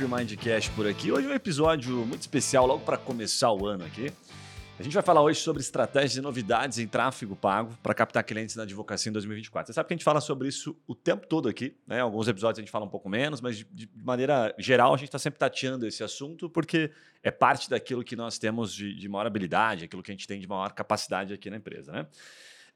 Tree Mindcast por aqui. Hoje é um episódio muito especial, logo para começar o ano aqui. A gente vai falar hoje sobre estratégias e novidades em tráfego pago para captar clientes na advocacia em 2024. Você sabe que a gente fala sobre isso o tempo todo aqui, né? Alguns episódios a gente fala um pouco menos, mas de, de maneira geral a gente está sempre tateando esse assunto porque é parte daquilo que nós temos de, de maior habilidade, aquilo que a gente tem de maior capacidade aqui na empresa, né?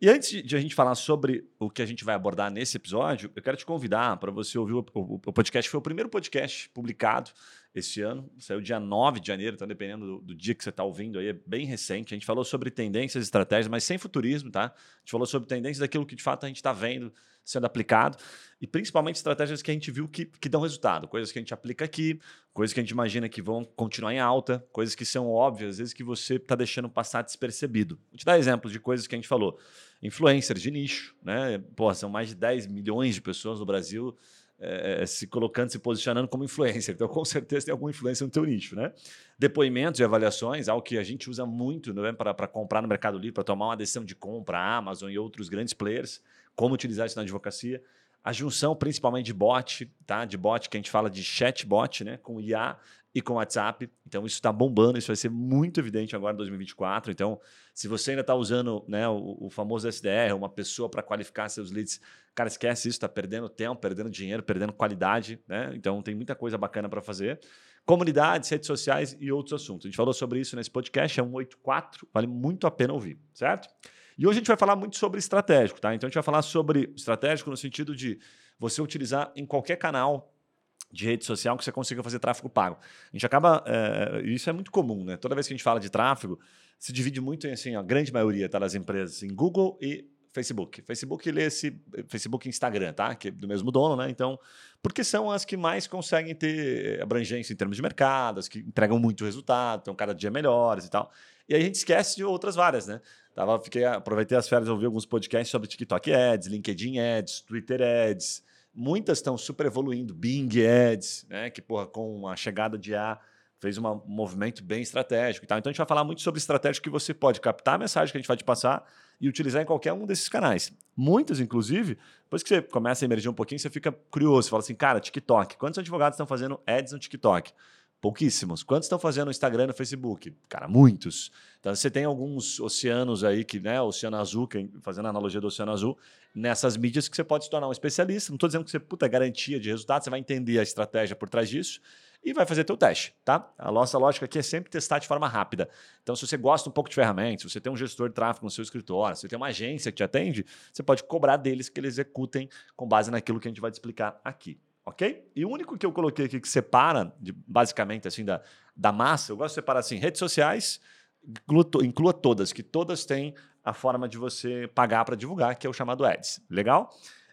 E antes de a gente falar sobre o que a gente vai abordar nesse episódio, eu quero te convidar para você ouvir o, o, o podcast. Foi o primeiro podcast publicado esse ano. Saiu dia 9 de janeiro, então dependendo do, do dia que você está ouvindo aí, é bem recente. A gente falou sobre tendências e estratégias, mas sem futurismo, tá? A gente falou sobre tendências daquilo que de fato a gente está vendo sendo aplicado e principalmente estratégias que a gente viu que, que dão resultado, coisas que a gente aplica aqui, coisas que a gente imagina que vão continuar em alta, coisas que são óbvias, às vezes que você está deixando passar despercebido. Vou te dar exemplos de coisas que a gente falou. Influencers de nicho, né? Pô, são mais de 10 milhões de pessoas no Brasil é, se colocando, se posicionando como influencer. Então, com certeza tem alguma influência no teu nicho, né? Depoimentos e avaliações, algo que a gente usa muito né, para comprar no Mercado Livre, para tomar uma decisão de compra, Amazon e outros grandes players, como utilizar isso na advocacia. A junção principalmente de bot, tá? De bot, que a gente fala de chatbot, né? Com IA e com WhatsApp. Então, isso está bombando, isso vai ser muito evidente agora em 2024. Então, se você ainda está usando né, o, o, famoso SDR, uma pessoa para qualificar seus leads, cara, esquece isso, está perdendo tempo, perdendo dinheiro, perdendo qualidade. Né? Então, tem muita coisa bacana para fazer. Comunidades, redes sociais e outros assuntos. A gente falou sobre isso nesse podcast, é 184, vale muito a pena ouvir, certo? E hoje a gente vai falar muito sobre estratégico, tá? Então, a gente vai falar sobre estratégico no sentido de você utilizar em qualquer canal de rede social que você consiga fazer tráfego pago. A gente acaba. É, isso é muito comum, né? Toda vez que a gente fala de tráfego, se divide muito em assim, a grande maioria tá, das empresas em Google e Facebook. Facebook lê esse Facebook e Instagram, tá? Que é do mesmo dono, né? Então, porque são as que mais conseguem ter abrangência em termos de mercado, as que entregam muito resultado, estão cada dia melhores e tal. E a gente esquece de outras várias, né? Tava, fiquei, aproveitei as férias, ouvi alguns podcasts sobre TikTok Ads, LinkedIn Ads, Twitter Ads, Muitas estão super evoluindo. Bing Ads, né, que porra, com a chegada de A fez um movimento bem estratégico. Então a gente vai falar muito sobre estratégia que você pode captar a mensagem que a gente vai te passar e utilizar em qualquer um desses canais. Muitos, inclusive, depois que você começa a emergir um pouquinho, você fica curioso. Você fala assim, cara, TikTok. Quantos advogados estão fazendo ads no TikTok? Pouquíssimos. Quantos estão fazendo no Instagram e no Facebook? Cara, muitos. Então você tem alguns oceanos aí, que, né, Oceano Azul, que, fazendo a analogia do Oceano Azul, nessas mídias que você pode se tornar um especialista. Não estou dizendo que você puta, é garantia de resultado, você vai entender a estratégia por trás disso e vai fazer teu teste, tá? A nossa lógica aqui é sempre testar de forma rápida. Então, se você gosta um pouco de ferramentas, se você tem um gestor de tráfego no seu escritório, se você tem uma agência que te atende, você pode cobrar deles que eles executem com base naquilo que a gente vai te explicar aqui ok? E o único que eu coloquei aqui que separa, de, basicamente, assim, da, da massa, eu gosto de separar assim, redes sociais, inclua, todas, que todas têm a forma de você pagar para divulgar, que é o chamado Ads. Legal?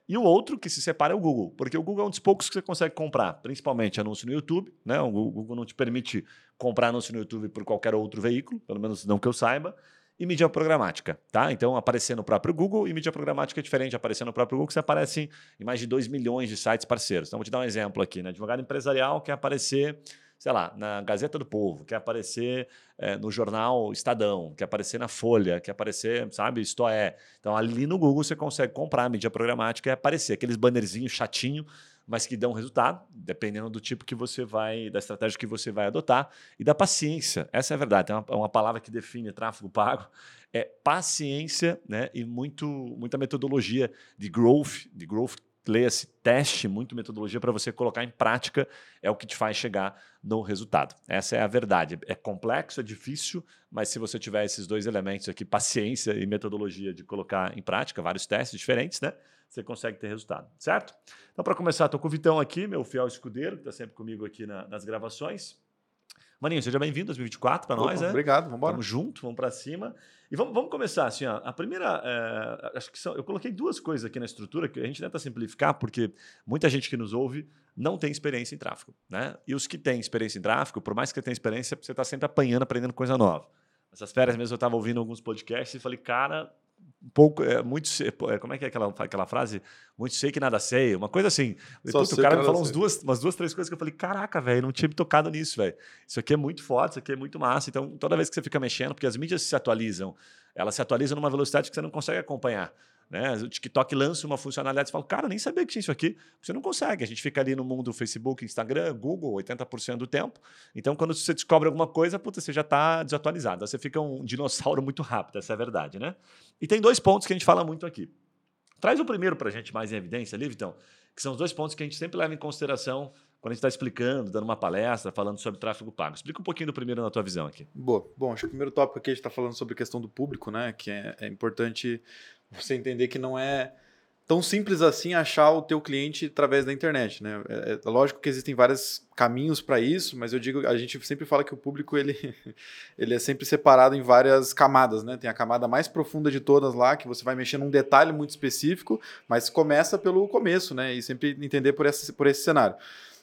E o outro que se separa é o Google, porque o Google é um dos poucos que você consegue comprar, principalmente anúncio no YouTube. Né? O Google não te permite comprar anúncio no YouTube por qualquer outro veículo, pelo menos não que eu saiba e mídia programática, tá? Então, aparecer no próprio Google e mídia programática é diferente aparecer no próprio Google, você aparece em mais de 2 milhões de sites parceiros. Então, vou te dar um exemplo aqui, né? Advogado empresarial quer aparecer, sei lá, na Gazeta do Povo, quer aparecer é, no jornal Estadão, quer aparecer na Folha, quer aparecer, sabe, Isto é. Então, ali no Google você consegue comprar mídia programática e aparecer aqueles bannerzinhos chatinho mas que dão resultado, dependendo do tipo que você vai, da estratégia que você vai adotar e da paciência. Essa é a verdade. É uma, uma palavra que define tráfego pago. É paciência né? e muito, muita metodologia de growth, de growth leia-se teste, muito metodologia para você colocar em prática, é o que te faz chegar no resultado. Essa é a verdade. É complexo, é difícil, mas se você tiver esses dois elementos aqui, paciência e metodologia de colocar em prática, vários testes diferentes, né? você consegue ter resultado, certo? Então, para começar, estou com o Vitão aqui, meu fiel escudeiro, que está sempre comigo aqui na, nas gravações. Maninho, seja bem-vindo 2024 para nós, né? Obrigado, vamos embora. Vamos junto, vamos para cima. E vamos, vamos começar assim, ó, a primeira, é, acho que são, eu coloquei duas coisas aqui na estrutura que a gente tenta simplificar, porque muita gente que nos ouve não tem experiência em tráfego, né? E os que têm experiência em tráfego, por mais que tenha experiência, você está sempre apanhando, aprendendo coisa nova. Essas férias mesmo eu estava ouvindo alguns podcasts e falei, cara, pouco, é, muito, é, como é que é aquela, aquela frase? Muito sei que nada sei, uma coisa assim. Puta, o cara me falou umas duas, umas duas, três coisas que eu falei, caraca, velho, não tinha me tocado nisso, velho. Isso aqui é muito forte, isso aqui é muito massa. Então, toda vez que você fica mexendo, porque as mídias se atualizam, elas se atualizam numa velocidade que você não consegue acompanhar. Né? O TikTok lança uma funcionalidade e fala, cara, nem sabia que tinha isso aqui. Você não consegue. A gente fica ali no mundo Facebook, Instagram, Google, 80% do tempo. Então, quando você descobre alguma coisa, puta, você já está desatualizado. Você fica um dinossauro muito rápido, essa é a verdade, né? E tem dois pontos que a gente fala muito aqui. Traz o primeiro para a gente mais em evidência ali, Vitão, que são os dois pontos que a gente sempre leva em consideração quando a gente está explicando, dando uma palestra, falando sobre tráfego pago. Explica um pouquinho do primeiro na tua visão aqui. Boa. Bom, acho que o primeiro tópico aqui a gente está falando sobre a questão do público, né? Que é, é importante você entender que não é tão simples assim achar o teu cliente através da internet, né? É, é lógico que existem vários caminhos para isso, mas eu digo, a gente sempre fala que o público ele, ele é sempre separado em várias camadas, né? Tem a camada mais profunda de todas lá, que você vai mexer num detalhe muito específico, mas começa pelo começo, né? E sempre entender por esse, por esse cenário.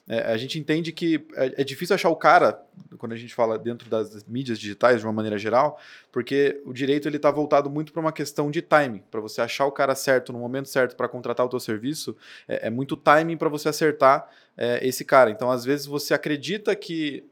É, a gente entende que é, é, difícil achar o cara, quando a gente fala dentro das mídias digitais de uma maneira geral, porque o direito ele está voltado muito para uma questão de timing. Para você achar o cara certo no momento certo para contratar o teu serviço, é, é muito timing para você acertar é, esse cara. Então, às vezes, você acredita que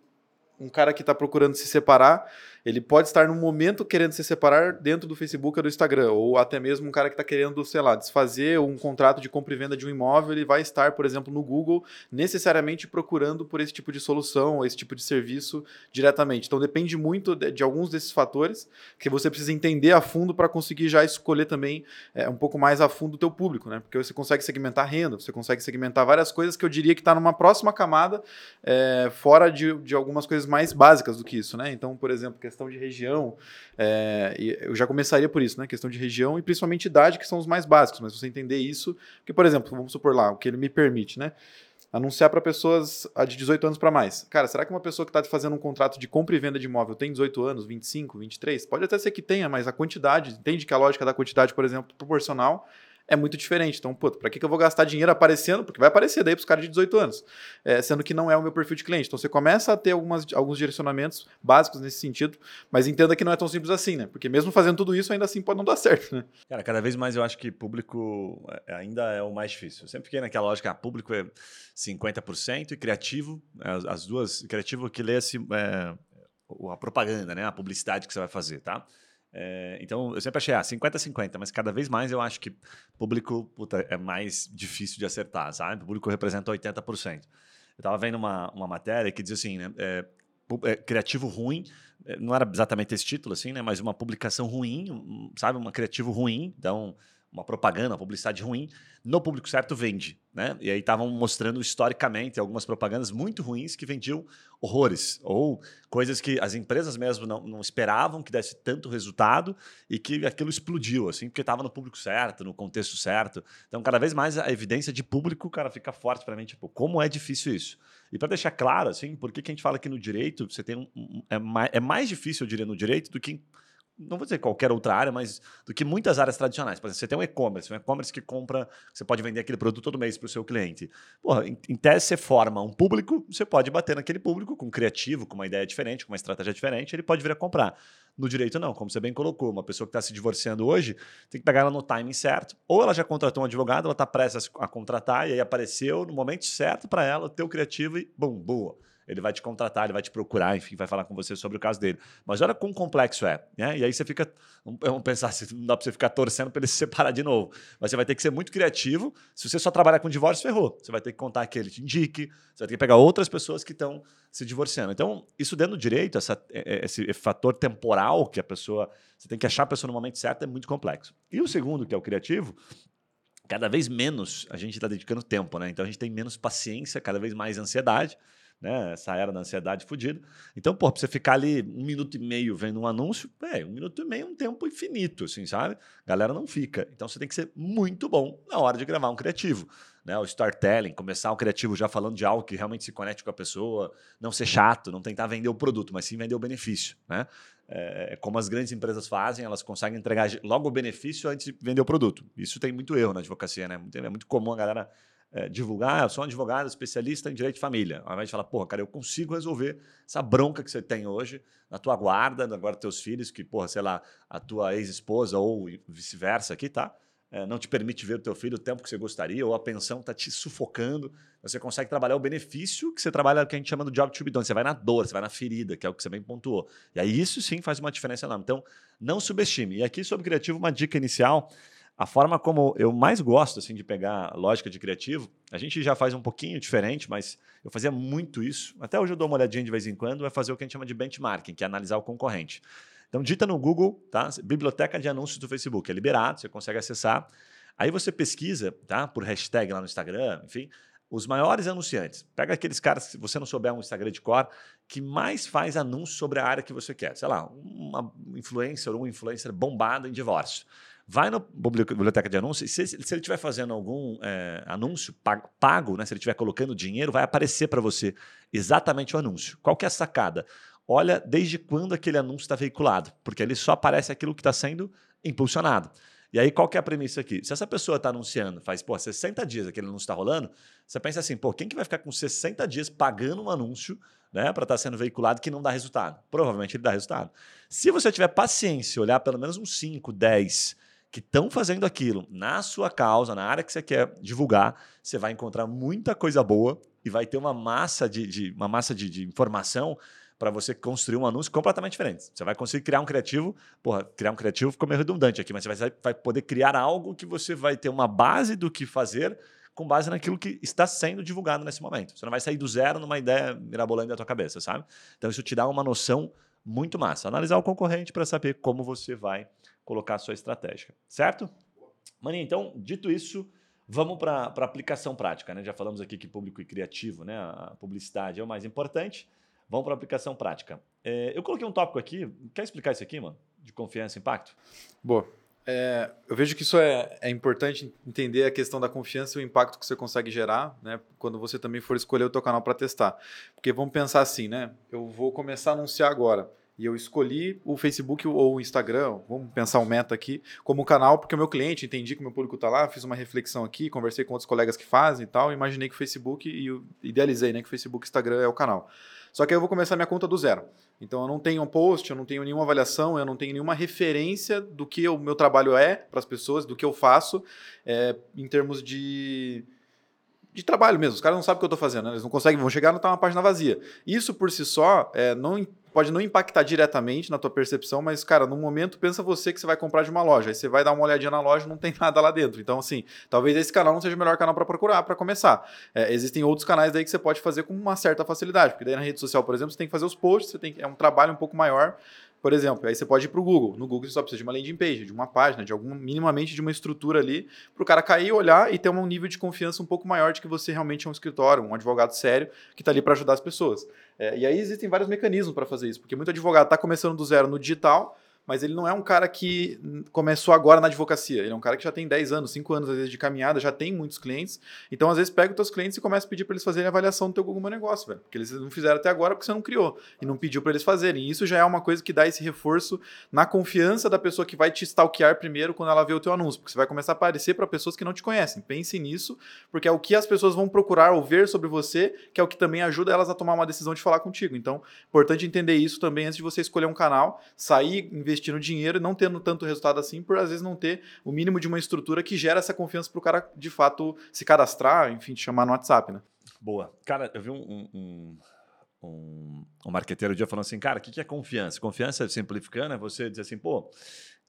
um cara que está procurando se separar ele pode estar no momento querendo se separar dentro do Facebook ou do Instagram, ou até mesmo um cara que está querendo, sei lá, desfazer um contrato de compra e venda de um imóvel, ele vai estar, por exemplo, no Google, necessariamente procurando por esse tipo de solução ou esse tipo de serviço diretamente. Então depende muito de, de alguns desses fatores que você precisa entender a fundo para conseguir já escolher também é, um pouco mais a fundo o teu público, né? Porque você consegue segmentar renda, você consegue segmentar várias coisas que eu diria que está numa próxima camada, é, fora de, de algumas coisas mais básicas do que isso, né? Então, por exemplo, questão de região, é, eu já começaria por isso, né? Questão de região e principalmente idade, que são os mais básicos, mas você entender isso, que, por exemplo, vamos supor lá, o que ele me permite, né? Anunciar para pessoas de 18 anos para mais. Cara, será que uma pessoa que está fazendo um contrato de compra e venda de imóvel tem 18 anos, 25, 23? Pode até ser que tenha, mas a quantidade, entende que a lógica da quantidade, por exemplo, proporcional é muito diferente. Então, pô, para que, que eu vou gastar dinheiro aparecendo? Porque vai aparecer daí para os caras de 18 anos, é, sendo que não é o meu perfil de cliente. Então, você começa a ter algumas, alguns direcionamentos básicos nesse sentido, mas entenda que não é tão simples assim, né? Porque mesmo fazendo tudo isso, ainda assim pode não dar certo, né? Cara, cada vez mais eu acho que público é, ainda é o mais difícil. Eu sempre fiquei naquela lógica, ah, público é 50% e criativo, as, as duas, criativo que lê é, a propaganda, né? A publicidade que você vai fazer, tá? É, então, eu sempre achei, ah, 50-50, mas cada vez mais eu acho que público puta, é mais difícil de acertar, sabe? O público representa 80%. Eu estava vendo uma, uma matéria que diz assim, né? É, é, criativo ruim, é, não era exatamente esse título, assim, né? Mas uma publicação ruim, sabe? Uma criativo ruim, então uma propaganda, uma publicidade ruim, no público certo vende. Né? E aí estavam mostrando historicamente algumas propagandas muito ruins que vendiam horrores, ou coisas que as empresas mesmo não, não esperavam que desse tanto resultado e que aquilo explodiu, assim, porque estava no público certo, no contexto certo. Então, cada vez mais a evidência de público, cara, fica forte para mim, tipo, como é difícil isso. E para deixar claro, assim, por que a gente fala que no direito você tem um, um é, mais, é mais difícil, eu diria, no direito do que em não vou dizer qualquer outra área, mas do que muitas áreas tradicionais. Por exemplo, você tem um e-commerce, um e-commerce que compra, você pode vender aquele produto todo mês para o seu cliente. Porra, em, em, tese você forma um público, você pode bater naquele público com um criativo, com uma ideia diferente, com uma estratégia diferente, ele pode vir a comprar. No direito, não, como você bem colocou, uma pessoa que está se divorciando hoje tem que pegar ela no timing certo. Ou ela já contratou um advogado, ela está prestes a contratar e aí apareceu no momento certo para ela, o teu criativo e bum, boa ele vai te contratar, ele vai te procurar, enfim, vai falar com você sobre o caso dele. Mas olha quão complexo é. Né? E aí você fica. Vamos pensar se não dá para você ficar torcendo para ele se separar de novo. Mas você vai ter que ser muito criativo. Se você só trabalhar com divórcio, ferrou. Você vai ter que contar que ele te indique, você vai ter que pegar outras pessoas que estão se divorciando. Então, isso dentro do direito, essa, é, é, esse fator temporal que a pessoa. Você tem que achar a pessoa no momento certo é muito complexo. E o segundo, que é o criativo, cada vez menos a gente está dedicando tempo, né? Então a gente tem menos paciência, cada vez mais ansiedade né? Essa era da ansiedade fodida. Então, pô, pra você ficar ali um minuto e meio vendo um anúncio, é, um minuto e meio é um tempo infinito, assim, sabe? Galera não fica. Então você tem que ser muito bom na hora de gravar um criativo. Né, o storytelling, começar o criativo já falando de algo que realmente se conecte com a pessoa, não ser chato, não tentar vender o produto, mas sim vender o benefício. Né? É, como as grandes empresas fazem, elas conseguem entregar logo o benefício antes de vender o produto. Isso tem muito erro na advocacia, né? É muito comum a galera é, divulgar, eu sou um advogado especialista em direito de família. Ao invés de falar, porra, cara, eu consigo resolver essa bronca que você tem hoje na tua guarda, agora teus filhos, que, porra, sei lá, a tua ex-esposa ou vice-versa aqui, tá? É, não te permite ver o teu filho o tempo que você gostaria, ou a pensão está te sufocando. Você consegue trabalhar o benefício que você trabalha, que a gente chama do job to be done. Você vai na dor, você vai na ferida, que é o que você bem pontuou. E aí isso sim faz uma diferença enorme. Então, não subestime. E aqui sobre criativo, uma dica inicial a forma como eu mais gosto assim de pegar lógica de criativo, a gente já faz um pouquinho diferente, mas eu fazia muito isso. Até hoje eu dou uma olhadinha de vez em quando, é fazer o que a gente chama de benchmarking, que é analisar o concorrente. Então digita no Google, tá? Biblioteca de anúncios do Facebook, é liberado, você consegue acessar. Aí você pesquisa, tá? Por hashtag lá no Instagram, enfim, os maiores anunciantes. Pega aqueles caras, se você não souber um Instagram de cor, que mais faz anúncios sobre a área que você quer. Sei lá, uma influencer ou um influencer bombado em divórcio. Vai na biblioteca de anúncios se, se ele estiver fazendo algum é, anúncio pago, pago, né, se ele estiver colocando dinheiro, vai aparecer para você exatamente o anúncio. Qual que é a sacada? Olha desde quando aquele anúncio está veiculado, porque ele só aparece aquilo que está sendo impulsionado. E aí, qual que é a premissa aqui? Se essa pessoa está anunciando, faz pô, 60 dias aquele anúncio está rolando, você pensa assim, pô, quem que vai ficar com 60 dias pagando um anúncio né, para estar tá sendo veiculado que não dá resultado? Provavelmente ele dá resultado. Se você tiver paciência, olhar pelo menos uns 5, 10 que estão fazendo aquilo na sua causa, na área que você quer divulgar, você vai encontrar muita coisa boa e vai ter uma massa de, de uma massa de, de informação para você construir um anúncio completamente diferente. Você vai conseguir criar um criativo, porra, criar um criativo ficou meio redundante aqui, mas você vai, vai poder criar algo que você vai ter uma base do que fazer com base naquilo que está sendo divulgado nesse momento. Você não vai sair do zero numa ideia mirabolante da tua cabeça, sabe? Então isso te dá uma noção muito massa. Analisar o concorrente para saber como você vai colocar a sua estratégia, certo? Maninho, então, dito isso, vamos para a aplicação prática. Né? Já falamos aqui que público e criativo, né? a publicidade é o mais importante. Vamos para a aplicação prática. É, eu coloquei um tópico aqui. Quer explicar isso aqui, mano? De confiança e impacto? Boa. É, eu vejo que isso é, é importante entender a questão da confiança e o impacto que você consegue gerar, né? Quando você também for escolher o teu canal para testar. Porque vamos pensar assim, né? Eu vou começar a anunciar agora e eu escolhi o Facebook ou o Instagram, vamos pensar um meta aqui, como canal, porque o meu cliente, entendi que o meu público está lá, fiz uma reflexão aqui, conversei com outros colegas que fazem e tal, imaginei que o Facebook, e idealizei né, que o Facebook e Instagram é o canal. Só que aí eu vou começar minha conta do zero. Então eu não tenho um post, eu não tenho nenhuma avaliação, eu não tenho nenhuma referência do que o meu trabalho é para as pessoas, do que eu faço é, em termos de de trabalho mesmo. Os caras não sabem o que eu estou fazendo, né? eles não conseguem, vão chegar e não tá uma página vazia. Isso por si só é, não pode não impactar diretamente na tua percepção, mas, cara, no momento, pensa você que você vai comprar de uma loja. Aí você vai dar uma olhadinha na loja não tem nada lá dentro. Então, assim, talvez esse canal não seja o melhor canal para procurar, para começar. É, existem outros canais daí que você pode fazer com uma certa facilidade, porque daí na rede social, por exemplo, você tem que fazer os posts, você tem é um trabalho um pouco maior por exemplo, aí você pode ir para o Google. No Google você só precisa de uma landing page, de uma página, de algum minimamente de uma estrutura ali, para o cara cair, olhar e ter um nível de confiança um pouco maior de que você realmente é um escritório, um advogado sério que está ali para ajudar as pessoas. É, e aí existem vários mecanismos para fazer isso, porque muito advogado está começando do zero no digital, mas ele não é um cara que começou agora na advocacia. Ele é um cara que já tem 10 anos, 5 anos às vezes de caminhada, já tem muitos clientes. Então, às vezes, pega os teus clientes e começa a pedir para eles fazerem avaliação do teu Google Meu Negócio, velho. Porque eles não fizeram até agora porque você não criou e não pediu para eles fazerem. E isso já é uma coisa que dá esse reforço na confiança da pessoa que vai te stalkear primeiro quando ela vê o teu anúncio, porque você vai começar a aparecer para pessoas que não te conhecem. Pense nisso, porque é o que as pessoas vão procurar ou ver sobre você, que é o que também ajuda elas a tomar uma decisão de falar contigo. Então, importante entender isso também antes de você escolher um canal, sair investindo dinheiro e não tendo tanto resultado assim, por às vezes não ter o mínimo de uma estrutura que gera essa confiança para o cara de fato se cadastrar, enfim, te chamar no WhatsApp, né? Boa. Cara, eu vi um, um, um, um marqueteiro um dia falando assim, cara, o que é confiança? Confiança, simplificando, é você dizer assim, pô,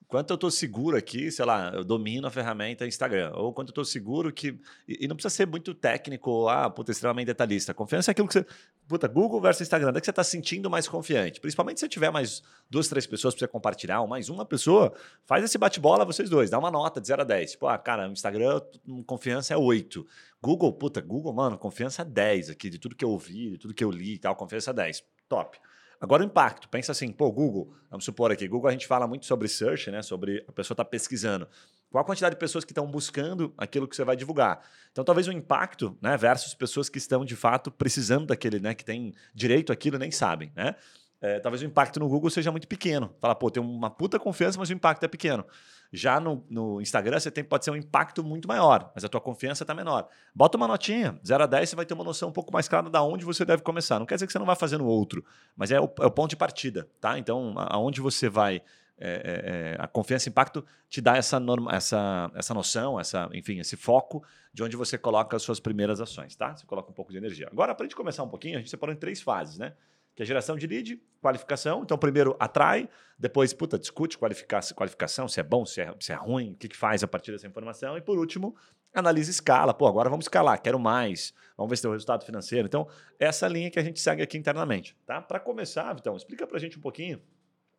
quanto eu estou seguro aqui, sei lá, eu domino a ferramenta Instagram, ou quanto eu estou seguro que. E, não precisa ser muito técnico, ah, puta, extremamente detalhista. Confiança é aquilo que você. Puta, Google versus Instagram, onde é que você está sentindo mais confiante? Principalmente se você tiver mais duas, três pessoas para você compartilhar, ou mais uma pessoa, faz esse bate-bola vocês dois, dá uma nota de 0 a 10. Tipo, ah, cara, Instagram, confiança é 8. Google, puta, Google, mano, confiança é 10 aqui, de tudo que eu ouvi, de tudo que eu li e tal, confiança é 10. Top. Agora o impacto, pensa assim, pô, Google, vamos supor aqui, Google a gente fala muito sobre search, né? Sobre a pessoa estar tá pesquisando. Qual a quantidade de pessoas que estão buscando aquilo que você vai divulgar? Então, talvez o impacto, né, versus pessoas que estão de fato precisando daquele, né, que tem direito àquilo nem sabem, né? É, talvez o impacto no Google seja muito pequeno. Fala, pô, tem uma puta confiança, mas o impacto é pequeno. Já no, no Instagram, você tem, pode ser um impacto muito maior, mas a tua confiança está menor. Bota uma notinha, 0 a 10, você vai ter uma noção um pouco mais clara de onde você deve começar. Não quer dizer que você não vai fazer no outro, mas é o, é o ponto de partida, tá? Então, aonde você vai é, é, é, a confiança e impacto te dá essa, norma, essa, essa noção, essa, enfim, esse foco de onde você coloca as suas primeiras ações, tá? Você coloca um pouco de energia. Agora, para a gente começar um pouquinho, a gente separou em três fases, né? Que é geração de lead, qualificação. Então, primeiro atrai, depois, puta, discute qualificação, se é bom, se é, se é ruim, o que, que faz a partir dessa informação. E por último, analisa escala. Pô, agora vamos escalar, quero mais, vamos ver se tem o resultado financeiro. Então, essa linha que a gente segue aqui internamente. Tá? Para começar, Vitão, explica para a gente um pouquinho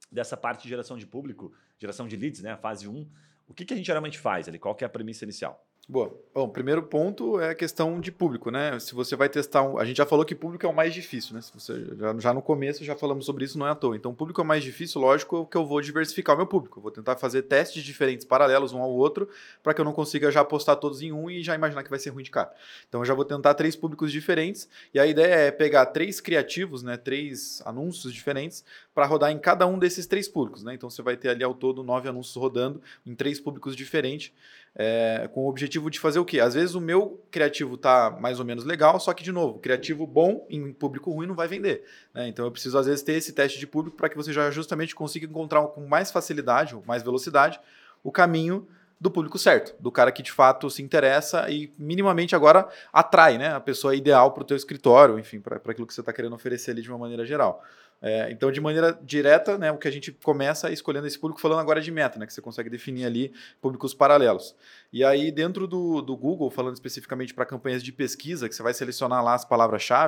dessa parte de geração de público, geração de leads, né? A fase 1. O que, que a gente geralmente faz ali? Qual que é a premissa inicial? Boa. Bom, primeiro ponto é a questão de público, né? Se você vai testar um... A gente já falou que público é o mais difícil, né? Se você... já, no começo já falamos sobre isso, não é à toa. Então, público é o mais difícil, lógico que eu vou diversificar o meu público. Eu vou tentar fazer testes diferentes, paralelos um ao outro, para que eu não consiga já apostar todos em um e já imaginar que vai ser ruim de cara. Então, eu já vou tentar três públicos diferentes. E a ideia é pegar três criativos, né? Três anúncios diferentes, para rodar em cada um desses três públicos, né? Então, você vai ter ali ao todo nove anúncios rodando em três públicos diferentes é, com o objetivo de fazer o quê? Às vezes o meu criativo tá mais ou menos legal, só que, de novo, criativo bom em público ruim não vai vender. Né? Então eu preciso, às vezes, ter esse teste de público para que você já justamente consiga encontrar com mais facilidade, ou mais velocidade, o caminho do público certo, do cara que de fato se interessa e minimamente agora atrai né, a pessoa ideal para o teu escritório, enfim, para aquilo que você está querendo oferecer ali de uma maneira geral. É, então, de maneira direta, né, o que a gente começa escolhendo esse público, falando agora de meta, né, que você consegue definir ali públicos paralelos. E aí, dentro do, do Google, falando especificamente para campanhas de pesquisa, que você vai selecionar lá as palavras-chave,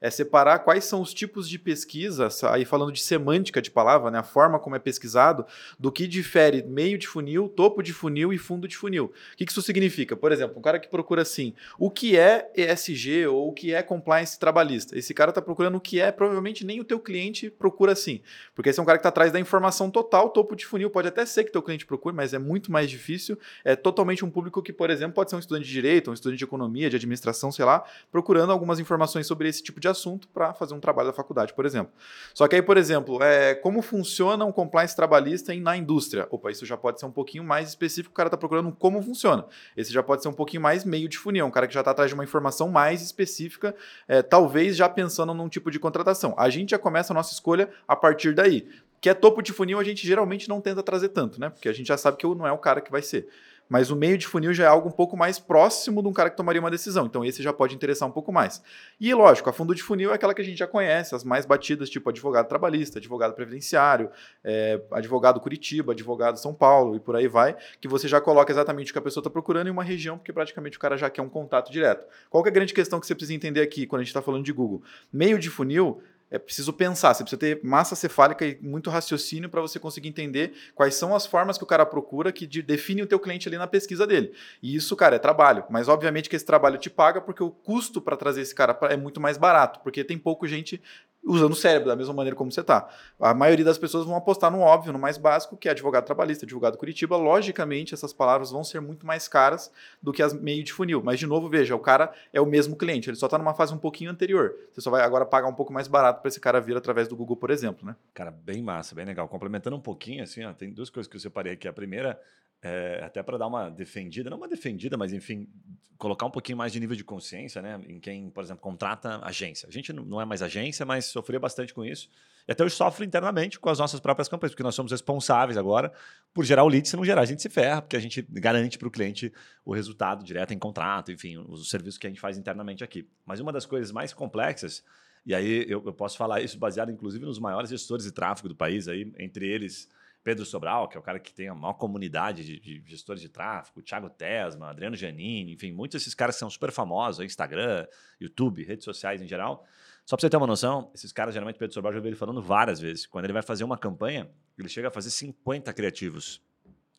é separar quais são os tipos de pesquisa, aí falando de semântica de palavra, né, a forma como é pesquisado, do que difere meio de funil, topo de funil e fundo de funil. O que, que isso significa? Por exemplo, um cara que procura assim, o que é ESG ou o que é compliance trabalhista? Esse cara está procurando o que é, provavelmente nem o teu cliente cliente procura assim. Porque esse é um cara que está atrás da informação total, topo de funil. Pode até ser que teu cliente procure, mas é muito mais difícil. É totalmente um público que, por exemplo, pode ser um estudante de direito, um estudante de economia, de administração, sei lá, procurando algumas informações sobre esse tipo de assunto para fazer um trabalho da faculdade, por exemplo. Só que aí, por exemplo, é, como funciona um compliance trabalhista na indústria? Opa, isso já pode ser um pouquinho mais específico, o cara está procurando como funciona. Esse já pode ser um pouquinho mais meio de funil, um cara que já está atrás de uma informação mais específica, é, talvez já pensando num tipo de contratação. A gente já começa a nossa nossa escolha a partir daí. Que é topo de funil, a gente geralmente não tenta trazer tanto, né? Porque a gente já sabe que não é o cara que vai ser. Mas o meio de funil já é algo um pouco mais próximo de um cara que tomaria uma decisão. Então esse já pode interessar um pouco mais. E lógico, a fundo de funil é aquela que a gente já conhece, as mais batidas, tipo advogado trabalhista, advogado previdenciário, é, advogado Curitiba, advogado São Paulo e por aí vai, que você já coloca exatamente o que a pessoa está procurando em uma região, porque praticamente o cara já quer um contato direto. Qual é a grande questão que você precisa entender aqui quando a gente está falando de Google? Meio de funil é preciso pensar, você precisa ter massa cefálica e muito raciocínio para você conseguir entender quais são as formas que o cara procura que de, define o teu cliente ali na pesquisa dele. E isso, cara, é trabalho. Mas obviamente que esse trabalho te paga porque o custo para trazer esse cara pra, é muito mais barato, porque tem pouco gente usando o cérebro da mesma maneira como você está. A maioria das pessoas vão apostar no óbvio, no mais básico, que é advogado trabalhista, advogado Curitiba. Logicamente, essas palavras vão ser muito mais caras do que as meio de funil. Mas, de novo, veja, o cara é o mesmo cliente, ele só está numa fase um pouquinho anterior. Você só vai agora pagar um pouco mais barato para esse cara vir através do Google, por exemplo, né? Cara, bem massa, bem legal. Complementando um pouquinho, assim, ó, tem duas coisas que eu separei aqui. A primeira é, até para dar uma defendida, não uma defendida, mas enfim, colocar um pouquinho mais de nível de consciência, né? Em quem, por exemplo, contrata agência. A gente não é mais agência, mas sofria bastante com isso. E até hoje sofre internamente com as nossas próprias campanhas, porque nós somos responsáveis agora por gerar o lead. Se não gerar, a gente se ferra, porque a gente garante para o cliente o resultado direto em contrato, enfim, os serviços que a gente faz internamente aqui. Mas uma das coisas mais complexas, e aí eu, eu posso falar isso baseado inclusive nos maiores gestores de tráfego do país, aí, entre eles Pedro Sobral, que é o cara que tem a maior comunidade de, de gestores de tráfego, Thiago Tesma, Adriano Giannini, enfim, muitos desses caras são super famosos, Instagram, YouTube, redes sociais em geral. Só para você ter uma noção, esses caras, geralmente, Pedro Sobral, já vi ele falando várias vezes. Quando ele vai fazer uma campanha, ele chega a fazer 50 criativos.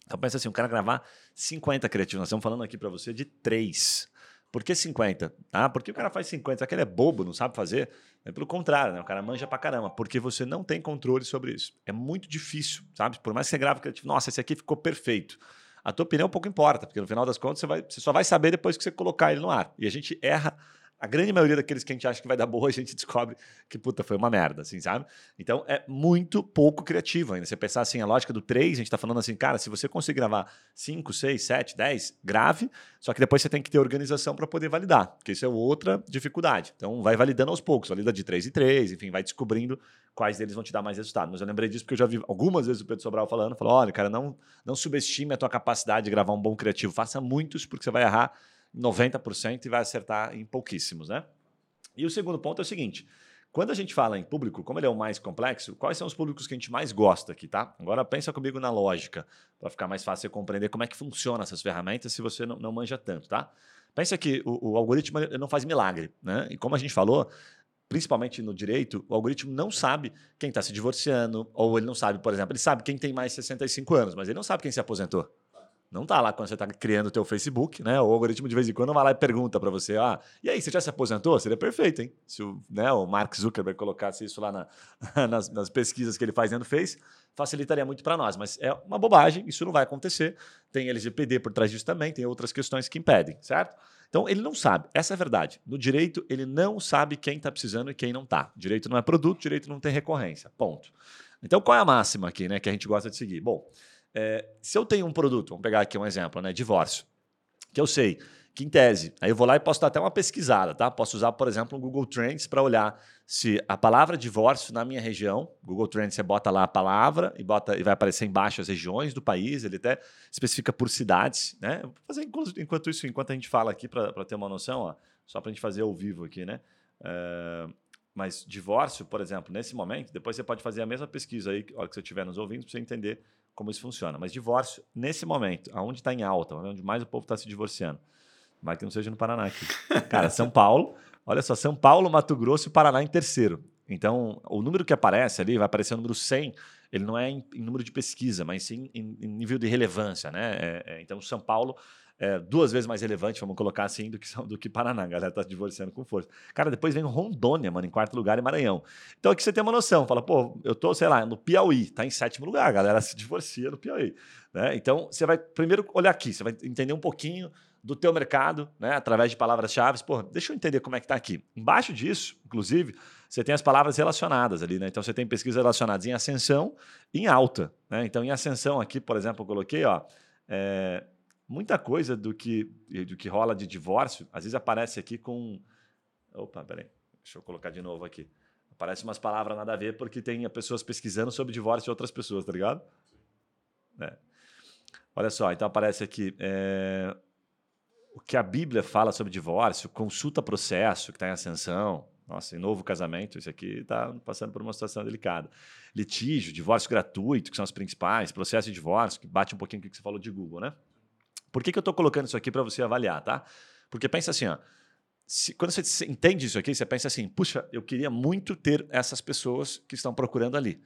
Então pensa assim, um cara gravar 50 criativos. Nós estamos falando aqui para você de três. Por que 50? Ah, porque o cara faz 50? Será que ele é bobo, não sabe fazer? Pelo contrário, né? o cara manja pra caramba, porque você não tem controle sobre isso. É muito difícil, sabe? Por mais que você grave criativo, nossa, esse aqui ficou perfeito. A tua opinião pouco importa, porque no final das contas você, vai, você só vai saber depois que você colocar ele no ar. E a gente erra a grande maioria daqueles que a gente acha que vai dar boa, a gente descobre que, puta, foi uma merda, assim, sabe? Então é muito pouco criativo ainda. Você pensar assim, a lógica do 3, a gente tá falando assim, cara, se você conseguir gravar 5, 6, 7, 10, grave, só que depois você tem que ter organização para poder validar, porque isso é outra dificuldade. Então vai validando aos poucos, valida de 3 em 3, enfim, vai descobrindo quais deles vão te dar mais resultado. Mas eu lembrei disso porque eu já vi algumas vezes o Pedro Sobral falando, falou, olha, cara, não, não subestime a tua capacidade de gravar um bom criativo, faça muitos porque você vai errar 90% e vai acertar em pouquíssimos, né? E o segundo ponto é o seguinte: Quando a gente fala em público, como ele é o mais complexo, quais são os públicos que a gente mais gosta aqui, tá? Agora pensa comigo na lógica, para ficar mais fácil compreender como é que funcionam essas ferramentas se você não, não manja tanto, tá? Pensa que o, o algoritmo não faz milagre, né? E como a gente falou, principalmente no direito, o algoritmo não sabe quem está se divorciando, ou ele não sabe, por exemplo, ele sabe quem tem mais 65 anos, mas ele não sabe quem se aposentou. Não tá lá quando você está criando o teu Facebook, né? O algoritmo de vez em quando vai lá e pergunta para você, ah, e aí, você já se aposentou? Seria perfeito, hein? Se o, né, o Mark Zuckerberg colocasse isso lá na, nas, nas, pesquisas que ele faz dentro do Face, facilitaria muito para nós. Mas é uma bobagem, isso não vai acontecer. Tem LGPD por trás disso também, tem outras questões que impedem, certo? Então, ele não sabe. Essa é a verdade. No direito, ele não sabe quem está precisando e quem não está. Direito não é produto, direito não tem recorrência. Ponto. Então, qual é a máxima aqui, né, que a gente gosta de seguir? Bom, é, se eu tenho um produto, vamos pegar aqui um exemplo, né? Divórcio, que eu sei que em tese, aí eu vou lá e posso dar até uma pesquisada, tá? Posso usar, por exemplo, o Google Trends para olhar se a palavra divórcio na minha região, Google Trends você bota lá a palavra e bota e vai aparecer embaixo as regiões do país, ele até especifica por cidades, né? vou fazer enquanto isso, enquanto a gente fala aqui para ter uma noção, ó, só para a gente fazer ao vivo aqui, né? É, mas divórcio, por exemplo, nesse momento, depois você pode fazer a mesma pesquisa aí, a hora que você estiver nos ouvindo, para você entender como isso funciona. Mas divórcio, nesse momento, aonde está em alta, onde mais o povo está se divorciando. Mas que não seja no Paraná aqui. Cara, São Paulo, olha só, São Paulo, Mato Grosso e Paraná em terceiro. Então, o número que aparece ali, vai aparecer o número 100, ele não é em, em número de pesquisa, mas sim em, em nível de relevância, né? É, é, então, São Paulo é, duas vezes mais relevante, vamos colocar assim, do que, do que Paraná. A galera tá divorciando com força. Cara, depois vem Rondônia, mano, em quarto lugar e Maranhão. Então aqui você tem uma noção. Fala, pô, eu tô, sei lá, no Piauí, tá em sétimo lugar. A galera se divorcia no Piauí. Né? Então você vai primeiro olhar aqui, você vai entender um pouquinho do teu mercado, né, através de palavras-chave. Pô, deixa eu entender como é que tá aqui. Embaixo disso, inclusive, você tem as palavras relacionadas ali, né? Então você tem pesquisas relacionadas em ascensão e em alta. Né? Então, em ascensão aqui, por exemplo, eu coloquei, ó. É, muita coisa do que, do que rola de divórcio, às vezes aparece aqui com. Opa, peraí, deixa eu colocar de novo aqui. Aparece umas palavras nada a ver porque tem pessoas pesquisando sobre divórcio de outras pessoas, tá ligado? É. Olha só, então aparece aqui. É, o que a Bíblia fala sobre divórcio, consulta processo que está em ascensão. Nossa, em novo casamento, isso aqui está passando por uma situação delicada. Litígio, divórcio gratuito, que são os principais, processo de divórcio, que bate um pouquinho com o que você falou de Google, né? Por que, que eu estou colocando isso aqui para você avaliar, tá? Porque pensa assim, ó, se, quando você entende isso aqui, você pensa assim, puxa, eu queria muito ter essas pessoas que estão procurando ali.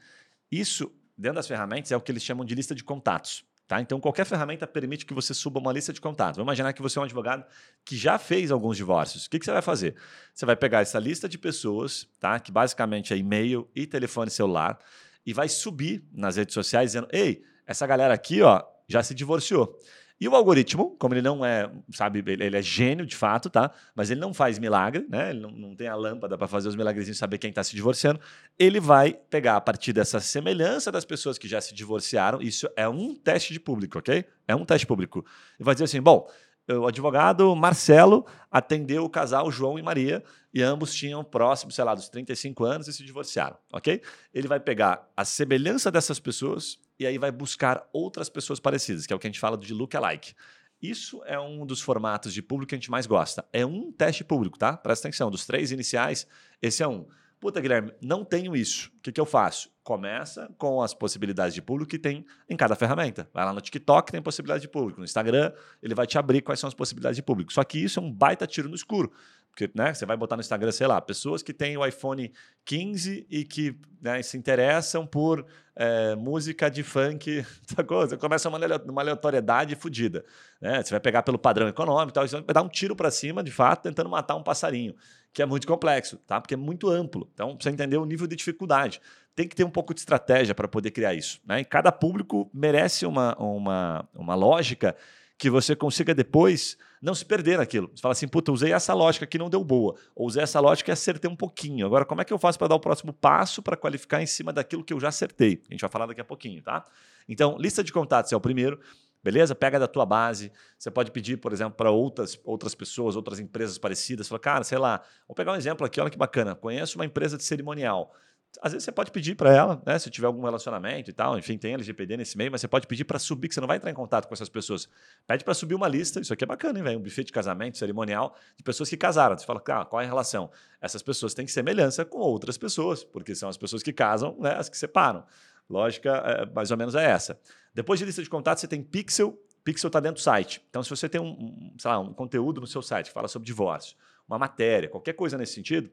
Isso, dentro das ferramentas, é o que eles chamam de lista de contatos. Tá? Então, qualquer ferramenta permite que você suba uma lista de contatos. Vamos imaginar que você é um advogado que já fez alguns divórcios. O que, que você vai fazer? Você vai pegar essa lista de pessoas, tá? que basicamente é e-mail e telefone celular, e vai subir nas redes sociais dizendo: Ei, essa galera aqui ó, já se divorciou. E o algoritmo, como ele não é, sabe, ele é gênio de fato, tá? Mas ele não faz milagre, né? Ele não, não tem a lâmpada para fazer os milagrezinhos saber quem está se divorciando. Ele vai pegar a partir dessa semelhança das pessoas que já se divorciaram. Isso é um teste de público, ok? É um teste público. E vai dizer assim: bom, o advogado Marcelo atendeu o casal João e Maria e ambos tinham próximo, sei lá, dos 35 anos e se divorciaram, ok? Ele vai pegar a semelhança dessas pessoas e aí vai buscar outras pessoas parecidas, que é o que a gente fala de look-alike. Isso é um dos formatos de público que a gente mais gosta. É um teste público, tá? Presta atenção. Dos três iniciais, esse é um. Puta, Guilherme, não tenho isso. O que, que eu faço? Começa com as possibilidades de público que tem em cada ferramenta. Vai lá no TikTok, tem possibilidade de público. No Instagram, ele vai te abrir quais são as possibilidades de público. Só que isso é um baita tiro no escuro. Porque né, você vai botar no Instagram, sei lá, pessoas que têm o iPhone 15 e que né, se interessam por é, música de funk, sacou? Você começa uma, uma aleatoriedade fodida. Né? Você vai pegar pelo padrão econômico, tal, você vai dar um tiro para cima, de fato, tentando matar um passarinho, que é muito complexo, tá? porque é muito amplo. Então, você entender o nível de dificuldade. Tem que ter um pouco de estratégia para poder criar isso. Né? E cada público merece uma, uma, uma lógica que você consiga depois não se perder naquilo. Você fala assim, puta, usei essa lógica que não deu boa, ou usei essa lógica e acertei um pouquinho. Agora, como é que eu faço para dar o próximo passo para qualificar em cima daquilo que eu já acertei? A gente vai falar daqui a pouquinho, tá? Então, lista de contatos é o primeiro. Beleza? Pega da tua base. Você pode pedir, por exemplo, para outras, outras pessoas, outras empresas parecidas. Fala, cara, sei lá, vou pegar um exemplo aqui, olha que bacana. Conheço uma empresa de cerimonial às vezes você pode pedir para ela, né, se tiver algum relacionamento e tal, enfim, tem LGPD nesse meio, mas você pode pedir para subir, que você não vai entrar em contato com essas pessoas. Pede para subir uma lista, isso aqui é bacana, hein, velho? Um buffet de casamento, cerimonial, de pessoas que casaram. Você fala, ah, qual é a relação? Essas pessoas têm semelhança com outras pessoas, porque são as pessoas que casam, né, as que separam. Lógica, é, mais ou menos é essa. Depois de lista de contatos, você tem Pixel. Pixel está dentro do site. Então, se você tem um, sei lá, um conteúdo no seu site que fala sobre divórcio, uma matéria, qualquer coisa nesse sentido,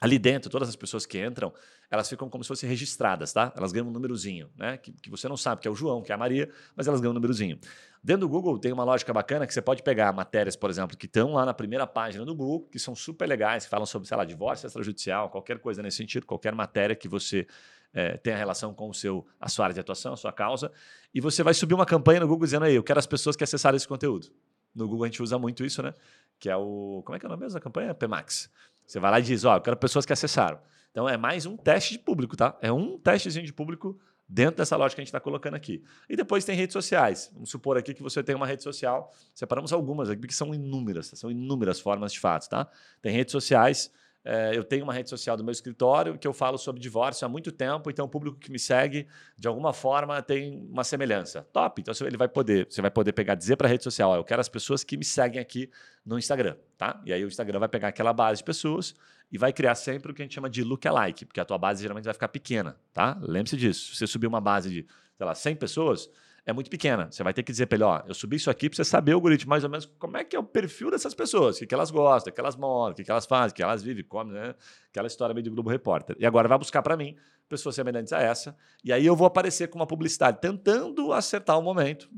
ali dentro, todas as pessoas que entram, elas ficam como se fossem registradas, tá? Elas ganham um númerozinho, né? Que, que, você não sabe que é o João, que é a Maria, mas elas ganham um númerozinho. Dentro do Google tem uma lógica bacana que você pode pegar matérias, por exemplo, que estão lá na primeira página do Google, que são super legais, que falam sobre, sei lá, divórcio extrajudicial, qualquer coisa nesse sentido, qualquer matéria que você é, tenha relação com o seu, a sua área de atuação, a sua causa, e você vai subir uma campanha no Google dizendo aí, eu quero as pessoas que acessaram esse conteúdo. No Google a gente usa muito isso, né? Que é o. Como é que é o nome mesmo da campanha? PMAX. Você vai lá e diz, ó, eu quero pessoas que acessaram. Então é mais um teste de público, tá? É um testezinho de público dentro dessa lógica que a gente está colocando aqui. E depois tem redes sociais. Vamos supor aqui que você tem uma rede social, separamos algumas aqui, que são inúmeras, são inúmeras formas de fato, tá? Tem redes sociais é, eu tenho uma rede social do meu escritório que eu falo sobre divórcio há muito tempo, então o público que me segue, de alguma forma, tem uma semelhança. Top! Então ele vai poder, você vai poder pegar, dizer para a rede social, ó, eu quero as pessoas que me seguem aqui no Instagram, tá? E aí o Instagram vai pegar aquela base de pessoas e vai criar sempre o que a gente chama de lookalike, porque a tua base geralmente vai ficar pequena, tá? Lembre-se disso. Se você subir uma base de, sei lá, 100 pessoas, é muito pequena. Você vai ter que dizer para ele, ó, eu subi isso aqui para você saber o algoritmo mais ou menos como é que é o perfil dessas pessoas, o que, que elas gostam, o que elas moram, o que, que elas fazem, o que elas vivem, comem, né? Aquela história meio do Globo Repórter. E agora vai buscar para mim pessoas semelhantes a essa, e aí eu vou aparecer com uma publicidade tentando acertar o momento,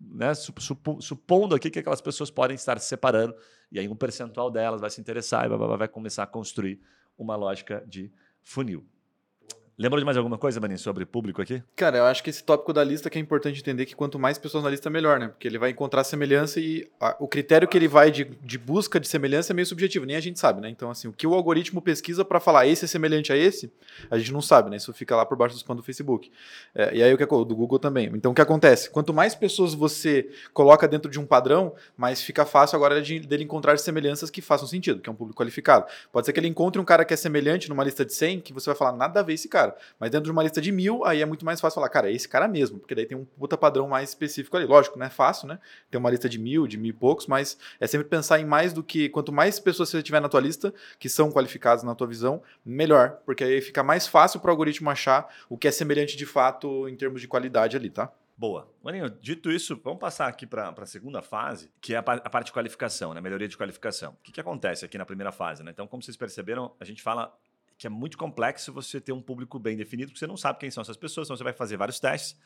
né? Supondo aqui que aquelas pessoas podem estar se separando, e aí um percentual delas vai se interessar e vai começar a construir uma lógica de funil. Lembrou de mais alguma coisa, Maninho, sobre público aqui? Cara, eu acho que esse tópico da lista que é importante entender que quanto mais pessoas na lista, melhor, né? Porque ele vai encontrar semelhança e a, o critério que ele vai de, de busca de semelhança é meio subjetivo, nem a gente sabe, né? Então, assim, o que o algoritmo pesquisa para falar esse é semelhante a esse, a gente não sabe, né? Isso fica lá por baixo do spam do Facebook. É, e aí o que é do Google também. Então, o que acontece? Quanto mais pessoas você coloca dentro de um padrão, mais fica fácil agora de, dele encontrar semelhanças que façam sentido, que é um público qualificado. Pode ser que ele encontre um cara que é semelhante numa lista de 100, que você vai falar nada a ver esse cara. Mas dentro de uma lista de mil, aí é muito mais fácil falar, cara, é esse cara mesmo, porque daí tem um puta padrão mais específico ali. Lógico, não é fácil, né? Ter uma lista de mil, de mil e poucos, mas é sempre pensar em mais do que. Quanto mais pessoas você tiver na tua lista, que são qualificadas na tua visão, melhor, porque aí fica mais fácil para o algoritmo achar o que é semelhante de fato em termos de qualidade ali, tá? Boa. Maninho, dito isso, vamos passar aqui para a segunda fase, que é a, a, parte de qualificação, né? melhoria de qualificação. O que, que acontece aqui na primeira fase? Né? Então, como vocês perceberam, a gente fala que é muito complexo você ter um público bem definido, porque você não sabe quem são essas pessoas, então você vai fazer vários testes.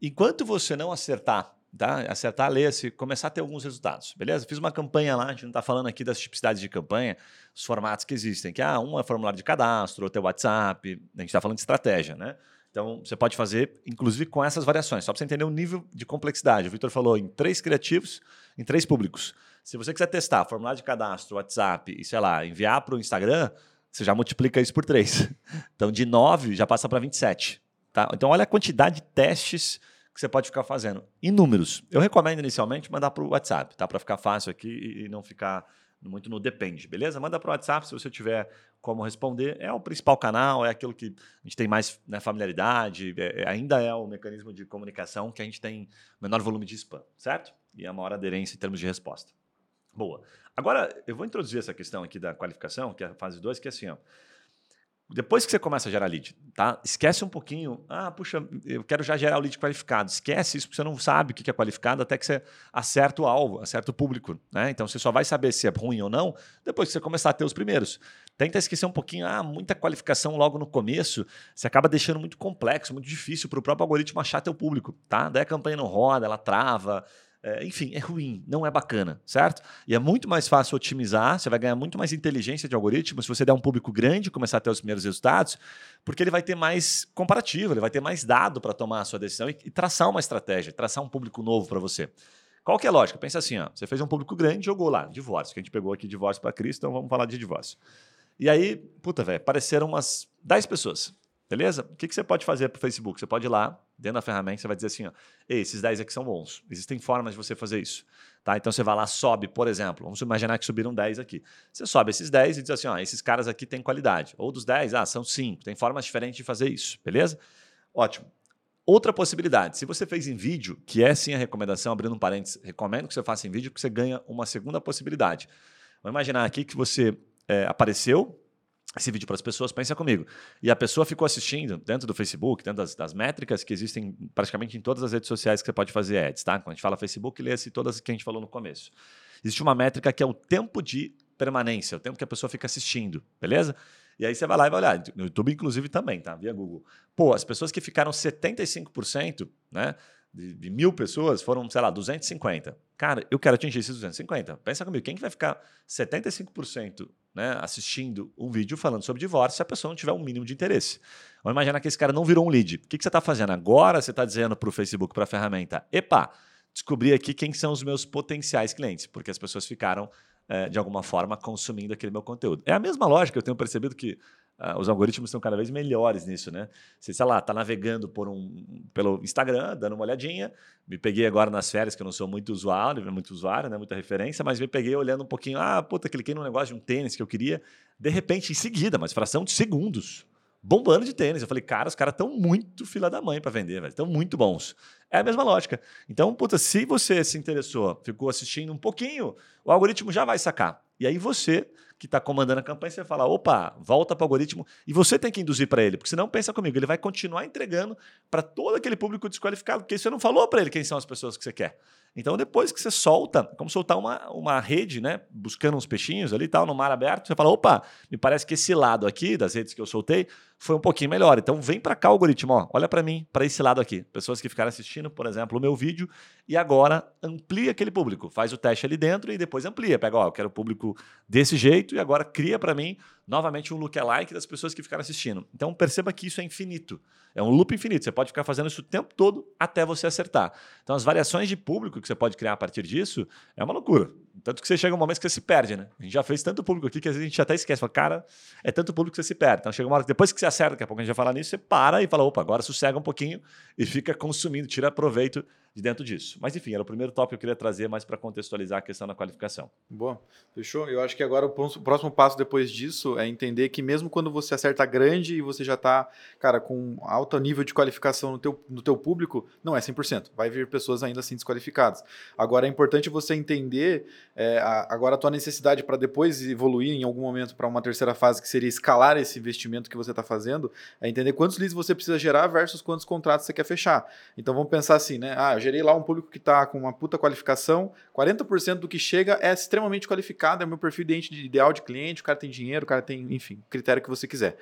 Enquanto você não acertar, tá? acertar a ler, se começar a ter alguns resultados, beleza? Fiz uma campanha lá, a gente não está falando aqui das tipicidades de campanha, os formatos que existem, que ah, um é formulário de cadastro, outro é WhatsApp, a gente está falando de estratégia, né? Então, você pode fazer, inclusive, com essas variações, só para você entender o nível de complexidade. O Victor falou em três criativos, em três públicos. Se você quiser testar formulário de cadastro, WhatsApp e, sei lá, enviar para o Instagram, você já multiplica isso por 3. Então, de 9 já passa para 27. Tá? Então, olha a quantidade de testes que você pode ficar fazendo. Em números, eu recomendo inicialmente mandar para o WhatsApp, tá? para ficar fácil aqui e não ficar muito no depende, beleza? Manda para o WhatsApp se você tiver como responder. É o principal canal, é aquilo que a gente tem mais né, familiaridade, é, é, ainda é o mecanismo de comunicação que a gente tem menor volume de spam, certo? E a maior aderência em termos de resposta. Boa. Agora, eu vou introduzir essa questão aqui da qualificação, que é a fase 2, que é assim, ó. Depois que você começa a gerar lead, tá? Esquece um pouquinho. Ah, puxa, eu quero já gerar o lead qualificado. Esquece isso, porque você não sabe o que é qualificado até que você acerta o alvo, acerta o público. Né? Então você só vai saber se é ruim ou não depois que você começar a ter os primeiros. Tenta esquecer um pouquinho, ah, muita qualificação logo no começo, você acaba deixando muito complexo, muito difícil para o próprio algoritmo achar teu público. Tá? Daí a campanha não roda, ela trava, é, enfim, é ruim, não é bacana, certo? E é muito mais fácil otimizar, você vai ganhar muito mais inteligência de algoritmo se você der um público grande começar a ter os primeiros resultados, porque ele vai ter mais comparativo, ele vai ter mais dado para tomar a sua decisão e, e, traçar uma estratégia, traçar um público novo para você. Qual que é a lógica? Pensa assim, ó, você fez um público grande, jogou lá, divórcio, que a gente pegou aqui divórcio para Cristo, então vamos falar de divórcio. E aí, puta, velho, apareceram umas 10 pessoas, beleza? O que, que você pode fazer para o Facebook? Você pode ir lá, Dentro da ferramenta, você vai dizer assim: ó, esses 10 aqui são bons. Existem formas de você fazer isso. Tá? Então você vai lá, sobe, por exemplo. Vamos imaginar que subiram 10 aqui. Você sobe esses 10 e diz assim: ó, esses caras aqui têm qualidade. Ou dos 10, ah, são 5. Tem formas diferentes de fazer isso, beleza? Ótimo. Outra possibilidade, se você fez em vídeo, que é sim a recomendação, abrindo um parênteses, recomendo que você faça em vídeo, porque você ganha uma segunda possibilidade. Vamos imaginar aqui que você é, apareceu esse vídeo para as pessoas, pensa comigo. E a pessoa ficou assistindo dentro do Facebook, dentro das, das, métricas que existem praticamente em todas as redes sociais que você pode fazer ads, tá? Quando a gente fala Facebook, lê-se todas que a gente falou no começo. Existe uma métrica que é o tempo de permanência, o tempo que a pessoa fica assistindo, beleza? E aí você vai lá e vai olhar. No YouTube, inclusive, também, tá? Via Google. Pô, as pessoas que ficaram 75%, né? De, de, mil pessoas foram, sei lá, 250. Cara, eu quero atingir esses 250. Pensa comigo, quem que vai ficar 75% né, assistindo um vídeo falando sobre divórcio se a pessoa não tiver um mínimo de interesse. Vamos imaginar que esse cara não virou um lead. O que, que você está fazendo? Agora você está dizendo para o Facebook, para a ferramenta, epa, descobri aqui quem são os meus potenciais clientes, porque as pessoas ficaram, é, de alguma forma, consumindo aquele meu conteúdo. É a mesma lógica, eu tenho percebido que Uh, os algoritmos estão cada vez melhores nisso, né? Você, sei lá, tá navegando por um, pelo Instagram, dando uma olhadinha. Me peguei agora nas férias, que eu não sou muito usuário, muito usuário, né? Muita referência, mas me peguei olhando um pouquinho. Ah, puta, cliquei num negócio de um tênis que eu queria. De repente, em seguida, mas fração de segundos, bombando de tênis. Eu falei, cara, os caras estão muito fila da mãe para vender, velho. Estão muito bons. É a mesma lógica. Então, puta, se você se interessou, ficou assistindo um pouquinho, o algoritmo já vai sacar. E aí você que está comandando a campanha, você fala, opa, volta para o algoritmo, e você tem que induzir para ele, porque senão pensa comigo, ele vai continuar entregando para todo aquele público desqualificado, porque você não falou para ele quem são as pessoas que você quer. Então, depois que você solta, como soltar uma, uma rede, né? Buscando uns peixinhos ali e tal, no mar aberto, você fala: opa, me parece que esse lado aqui das redes que eu soltei foi um pouquinho melhor. Então, vem para cá, algoritmo, ó, olha para mim, para esse lado aqui. Pessoas que ficaram assistindo, por exemplo, o meu vídeo e agora amplia aquele público. Faz o teste ali dentro e depois amplia. Pega, ó, eu quero o público desse jeito e agora cria para mim novamente um lookalike das pessoas que ficaram assistindo. Então, perceba que isso é infinito. É um loop infinito. Você pode ficar fazendo isso o tempo todo até você acertar. Então, as variações de público que você pode criar a partir disso é uma loucura. Tanto que você chega um momento que você se perde, né? A gente já fez tanto público aqui que a gente até esquece. Fala, cara, é tanto público que você se perde. Então chega uma hora que depois que você acerta, daqui a pouco a gente vai falar nisso, você para e fala, opa, agora sossega um pouquinho e fica consumindo, tira proveito de dentro disso. Mas enfim, era o primeiro tópico que eu queria trazer mais para contextualizar a questão da qualificação. Boa, fechou? Eu acho que agora o próximo passo depois disso é entender que mesmo quando você acerta grande e você já está, cara, com alto nível de qualificação no teu, no teu público, não é 100%. Vai vir pessoas ainda assim desqualificadas. Agora é importante você entender é, agora a tua necessidade para depois evoluir em algum momento para uma terceira fase, que seria escalar esse investimento que você está fazendo, é entender quantos leads você precisa gerar versus quantos contratos você quer fechar. Então vamos pensar assim, né? Ah, gerei lá um público que está com uma puta qualificação, 40% do que chega é extremamente qualificado, é meu perfil de ideal de cliente, o cara tem dinheiro, o cara tem, enfim, critério que você quiser.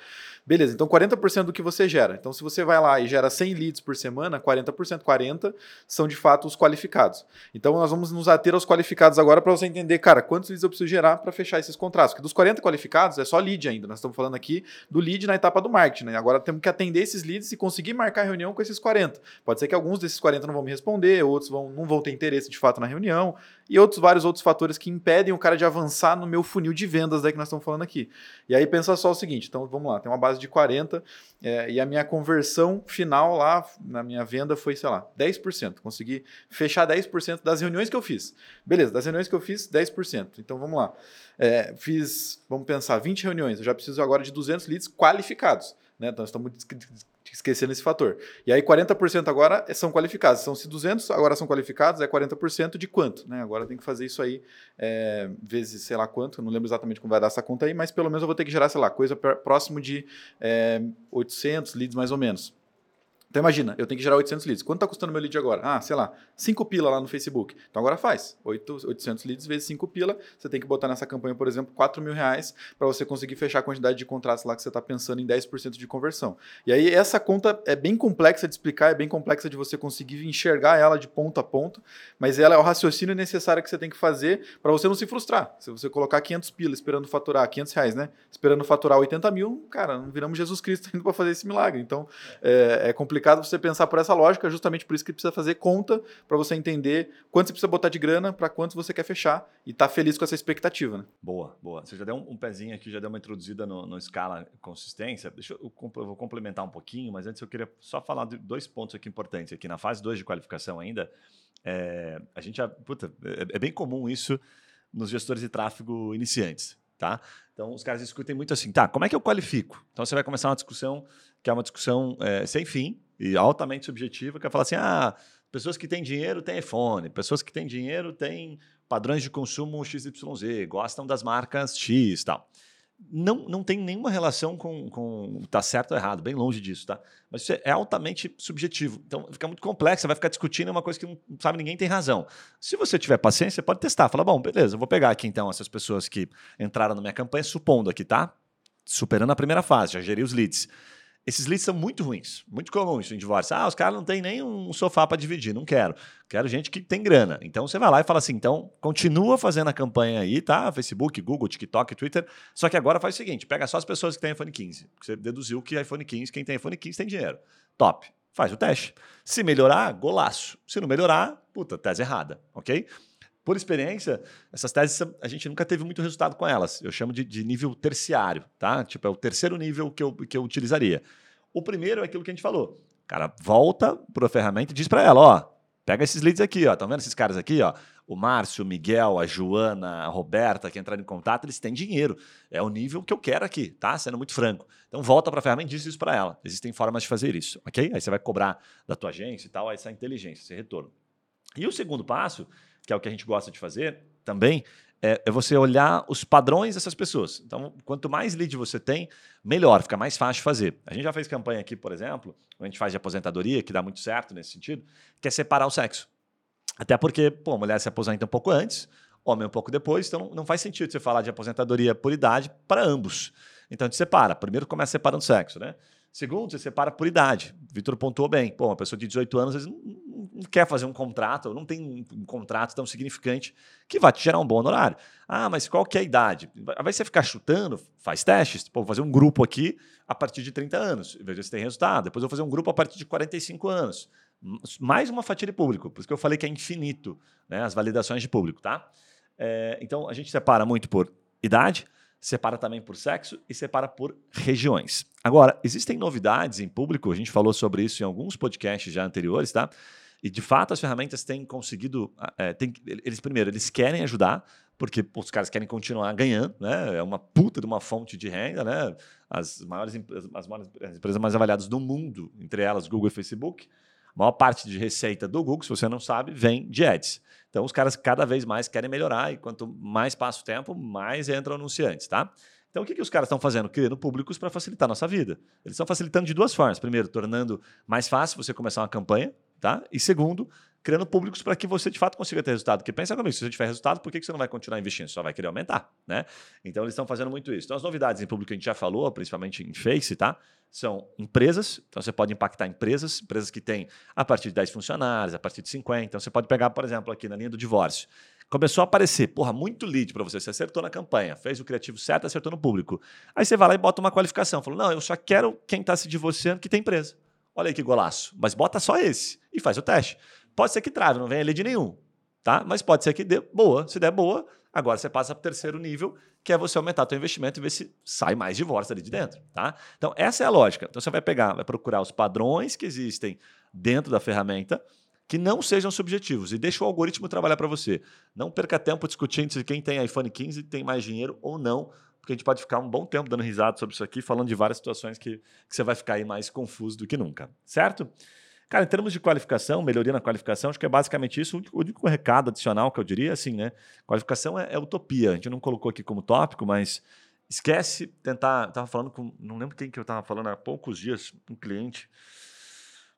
Beleza, então 40% do que você gera. Então se você vai lá e gera 100 leads por semana, 40%, 40 são de fato os qualificados. Então nós vamos nos ater aos qualificados agora para entender, cara, quantos leads eu preciso gerar para fechar esses contratos. Porque dos 40 qualificados é só lead ainda. Nós estamos falando aqui do lead na etapa do marketing, né? Agora temos que atender esses leads e conseguir marcar reunião com esses 40. Pode ser que alguns desses 40 não vão me responder, outros vão, não vão ter interesse de fato na reunião, e outros vários outros fatores que impedem o cara de avançar no meu funil de vendas daí que nós estamos falando aqui. E aí pensa só o seguinte, então vamos lá, tem uma base de 40 é, e a minha conversão final lá na minha venda foi, sei lá, 10%. Consegui fechar 10% das reuniões que eu fiz. Beleza, das reuniões que eu fiz, 10%. Então vamos lá. É, fiz, vamos pensar, 20 reuniões, eu já preciso agora de 200 leads qualificados. Né? Então, estamos esquecendo esse fator. E aí 40% agora são qualificados. Então, se 200 agora são qualificados, é 40% de quanto? Né? Agora tem que fazer isso aí é, vezes sei lá quanto, não lembro exatamente como vai dar essa conta aí, mas pelo menos eu vou ter que gerar, sei lá, coisa próximo de é, 800 leads mais ou menos. Então imagina, eu tenho que gerar 800 leads. Quanto está custando meu lead agora? Ah, sei lá, 5 pila lá no Facebook. Então agora faz. 8, 800 leads vezes 5 pila. Você tem que botar nessa campanha, por exemplo, 4 mil reais para você conseguir fechar a quantidade de contratos lá que você está pensando em 10% de conversão. E aí essa conta é bem complexa de explicar, é bem complexa de você conseguir enxergar ela de ponto a ponto, mas ela é o raciocínio necessário que você tem que fazer para você não se frustrar. Se você colocar 500 pila esperando faturar, 500 reais, né? Esperando faturar 80 mil, cara, não viramos Jesus Cristo indo para fazer esse milagre. Então é, é complicado complicado você pensar por essa lógica, justamente por isso que precisa fazer conta para você entender quanto você precisa botar de grana para quanto você quer fechar e tá feliz com essa expectativa. Né? Boa, boa. Você já deu um, um pezinho aqui, já deu uma introduzida no, no escala consistência. Deixa eu, eu, eu, vou complementar um pouquinho, mas antes eu queria só falar de dois pontos aqui importantes. Aqui na fase 2 de qualificação ainda, é, a gente já, puta, é, é bem comum isso nos gestores de tráfego iniciantes. Tá? Então, os caras discutem muito assim, tá, como é que eu qualifico? Então, você vai começar uma discussão que é uma discussão é, sem fim e altamente subjetiva, que é falar assim, ah, pessoas que têm dinheiro têm iPhone, pessoas que têm dinheiro têm padrões de consumo XYZ, gostam das marcas X tal não, não tem nenhuma relação com, com tá certo ou errado, bem longe disso, tá? Mas isso é altamente subjetivo. Então fica muito complexo, você vai ficar discutindo uma coisa que não sabe ninguém tem razão. Se você tiver paciência, pode testar. Fala, bom, beleza, eu vou pegar aqui então essas pessoas que entraram na minha campanha, supondo aqui, tá? Superando a primeira fase, já gerei os leads. Esses leads são muito ruins, muito comuns em divórcio. Ah, os caras não têm nem um sofá para dividir, não quero. Quero gente que tem grana. Então você vai lá e fala assim: então continua fazendo a campanha aí, tá? Facebook, Google, TikTok, Twitter. Só que agora faz o seguinte: pega só as pessoas que têm iPhone 15. Você deduziu que iPhone 15, quem tem iPhone 15 tem dinheiro. Top. Faz o teste. Se melhorar, golaço. Se não melhorar, puta, tese errada, ok? Por experiência, essas teses a gente nunca teve muito resultado com elas. Eu chamo de, de nível terciário, tá? Tipo, é o terceiro nível que eu, que eu utilizaria. O primeiro é aquilo que a gente falou. Cara volta para a ferramenta e diz para ela, ó, pega esses leads aqui, ó. Estão vendo esses caras aqui, ó? O Márcio, o Miguel, a Joana, a Roberta que entraram em contato, eles têm dinheiro. É o nível que eu quero aqui, tá? Sendo muito franco. Então volta para a ferramenta e diz isso para ela. Existem formas de fazer isso, ok? Aí você vai cobrar da tua agência e tal, essa inteligência, esse retorno. E o segundo passo que é o que a gente gosta de fazer também, é, é, você olhar os padrões dessas pessoas. Então, quanto mais lead você tem, melhor, fica mais fácil fazer. A gente já fez campanha aqui, por exemplo, a gente faz de aposentadoria, que dá muito certo nesse sentido, que é separar o sexo. Até porque, pô, a mulher se aposenta um pouco antes, homem um pouco depois, então não faz sentido você falar de aposentadoria por idade para ambos. Então a gente separa. Primeiro começa separando o sexo, né? Segundo, você separa por idade. Vitor pontuou bem. Pô, uma pessoa de 18 anos às vezes não, quer fazer um contrato, não tem um, contrato tão significante que vai te gerar um bom honorário. Ah, mas qual que é a idade? Vai você ficar chutando, faz testes. Pô, vou fazer um grupo aqui a partir de 30 anos, veja se tem resultado. Depois vou fazer um grupo a partir de 45 anos. Mais uma fatia de público, por isso que eu falei que é infinito né, as validações de público, tá? É, então a gente separa muito por idade, separa também por sexo e separa por regiões. Agora, existem novidades em público, a gente falou sobre isso em alguns podcasts já anteriores, tá? E de fato as ferramentas têm conseguido. É, têm, eles, primeiro, eles querem ajudar, porque os caras querem continuar ganhando, né? É uma puta de uma fonte de renda, né? As maiores, as maiores as empresas mais avaliadas do mundo, entre elas Google e Facebook, a maior parte de receita do Google, se você não sabe, vem de ads. Então, os caras cada vez mais querem melhorar e quanto mais passa o tempo, mais entram anunciantes, tá? Então, o que, que os caras estão fazendo? Criando públicos para facilitar a nossa vida. Eles estão facilitando de duas formas. Primeiro, tornando mais fácil você começar uma campanha, tá? E segundo, criando públicos para que você de fato consiga ter resultado. Porque pensa comigo, se você tiver resultado, por que você não vai continuar investindo? Você só vai querer aumentar, né? Então eles estão fazendo muito isso. Então as novidades em público que a gente já falou, principalmente em Face, tá? São empresas, então você pode impactar empresas, empresas que têm a partir de 10 funcionários, a partir de 50. Então você pode pegar, por exemplo, aqui na linha do divórcio. Começou a aparecer, porra, muito lead para você. Você acertou na campanha, fez o criativo certo, acertou no público. Aí você vai lá e bota uma qualificação. Falou, não, eu só quero quem está se divorciando que tem empresa. Olha aí que golaço. Mas bota só esse e faz o teste. Pode ser que trave, não venha lead nenhum, tá? Mas pode ser que dê boa. Se der boa, agora você passa para o terceiro nível, que é você aumentar seu investimento e ver se sai mais divórcio ali de dentro, tá? Então, essa é a lógica. Então, você vai pegar, vai procurar os padrões que existem dentro da ferramenta que não sejam subjetivos e deixa o algoritmo trabalhar para você. Não perca tempo discutindo se quem tem iPhone 15 tem mais dinheiro ou não, porque a gente pode ficar um bom tempo dando risada sobre isso aqui, falando de várias situações que, que você vai ficar aí mais confuso do que nunca, certo? Cara, em termos de qualificação, melhoria na qualificação, acho que é basicamente isso. O único recado adicional que eu diria, assim, né? Qualificação é, é utopia. A gente não colocou aqui como tópico, mas esquece tentar. Estava falando com. Não lembro quem que eu estava falando há poucos dias, um cliente.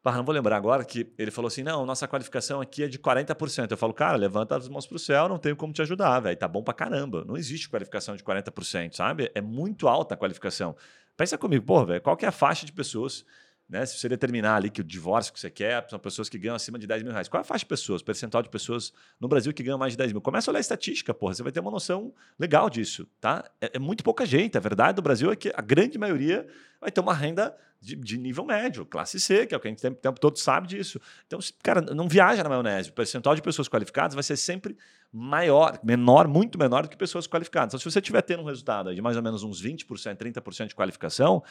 Ah, não vou lembrar agora que ele falou assim: não, nossa qualificação aqui é de 40%. Eu falo, cara, levanta as mãos para o céu, não tenho como te ajudar, velho. Tá bom para caramba. Não existe qualificação de 40%, sabe? É muito alta a qualificação. Pensa comigo, pô, velho, qual que é a faixa de pessoas né? Se você determinar ali que o divórcio que você quer são pessoas que ganham acima de 10 mil reais. Qual é a faixa de pessoas, percentual de pessoas no Brasil que ganham mais de 10 mil? Começa a olhar a estatística, porra. Você vai ter uma noção legal disso, tá? É, é muito pouca gente. A verdade do Brasil é que a grande maioria vai ter uma renda de, de, nível médio, classe C, que é o que a gente o tempo todo sabe disso. Então, cara, não viaja na maionese. O percentual de pessoas qualificadas vai ser sempre maior, menor, muito menor do que pessoas qualificadas. Então, se você estiver tendo um resultado de mais ou menos uns 20%, 30% de qualificação,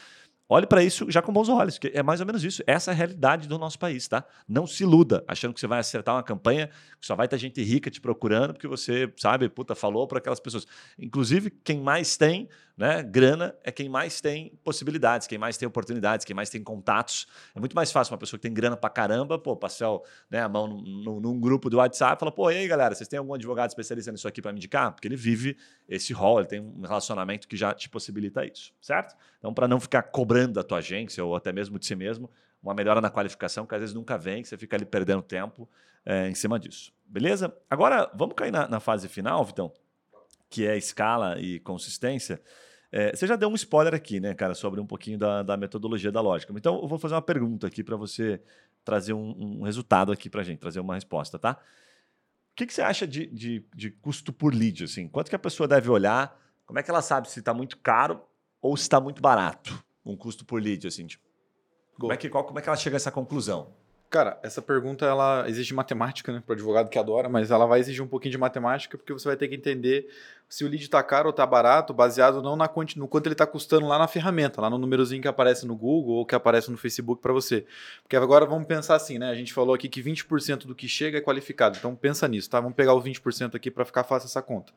Olhe para isso já com bons olhos, que é mais ou menos isso. Essa é a realidade do nosso país, tá? Não se iluda achando que você vai acertar uma campanha que só vai ter gente rica te procurando porque você, sabe, puta, falou para aquelas pessoas. Inclusive, quem mais tem né, grana é quem mais tem possibilidades, quem mais tem oportunidades, quem mais tem contatos. É muito mais fácil uma pessoa que tem grana para caramba, pô, passar né, a mão num, num, grupo do WhatsApp fala, pô, e aí, galera, vocês têm algum advogado especialista nisso aqui para me indicar? Porque ele vive esse rol, ele tem um relacionamento que já te possibilita isso, certo? Então, para não ficar cobrando da tua agência ou até mesmo de si mesmo, uma melhora na qualificação que às vezes nunca vem, que você fica ali perdendo tempo é, em cima disso. Beleza? Agora, vamos cair na, na fase final, Vitão, que é escala e consistência. É, você já deu um spoiler aqui, né, cara, sobre um pouquinho da, da metodologia da lógica. Então, eu vou fazer uma pergunta aqui para você trazer um, um, resultado aqui para gente, trazer uma resposta, tá? O que, que você acha de, de, de, custo por lead? Assim? Quanto que a pessoa deve olhar? Como é que ela sabe se está muito caro ou se está muito barato um custo por lead? Assim, tipo, como, é que, qual, como é que ela chega a essa conclusão? Cara, essa pergunta ela exige matemática, né, para advogado que adora, mas ela vai exigir um pouquinho de matemática porque você vai ter que entender se o lead está caro ou está barato, baseado não na no quanto ele está custando lá na ferramenta, lá no númerozinho que aparece no Google ou que aparece no Facebook para você. Porque agora vamos pensar assim, né? A gente falou aqui que 20% do que chega é qualificado. Então pensa nisso, tá? Vamos pegar os 20% aqui para ficar fácil essa conta.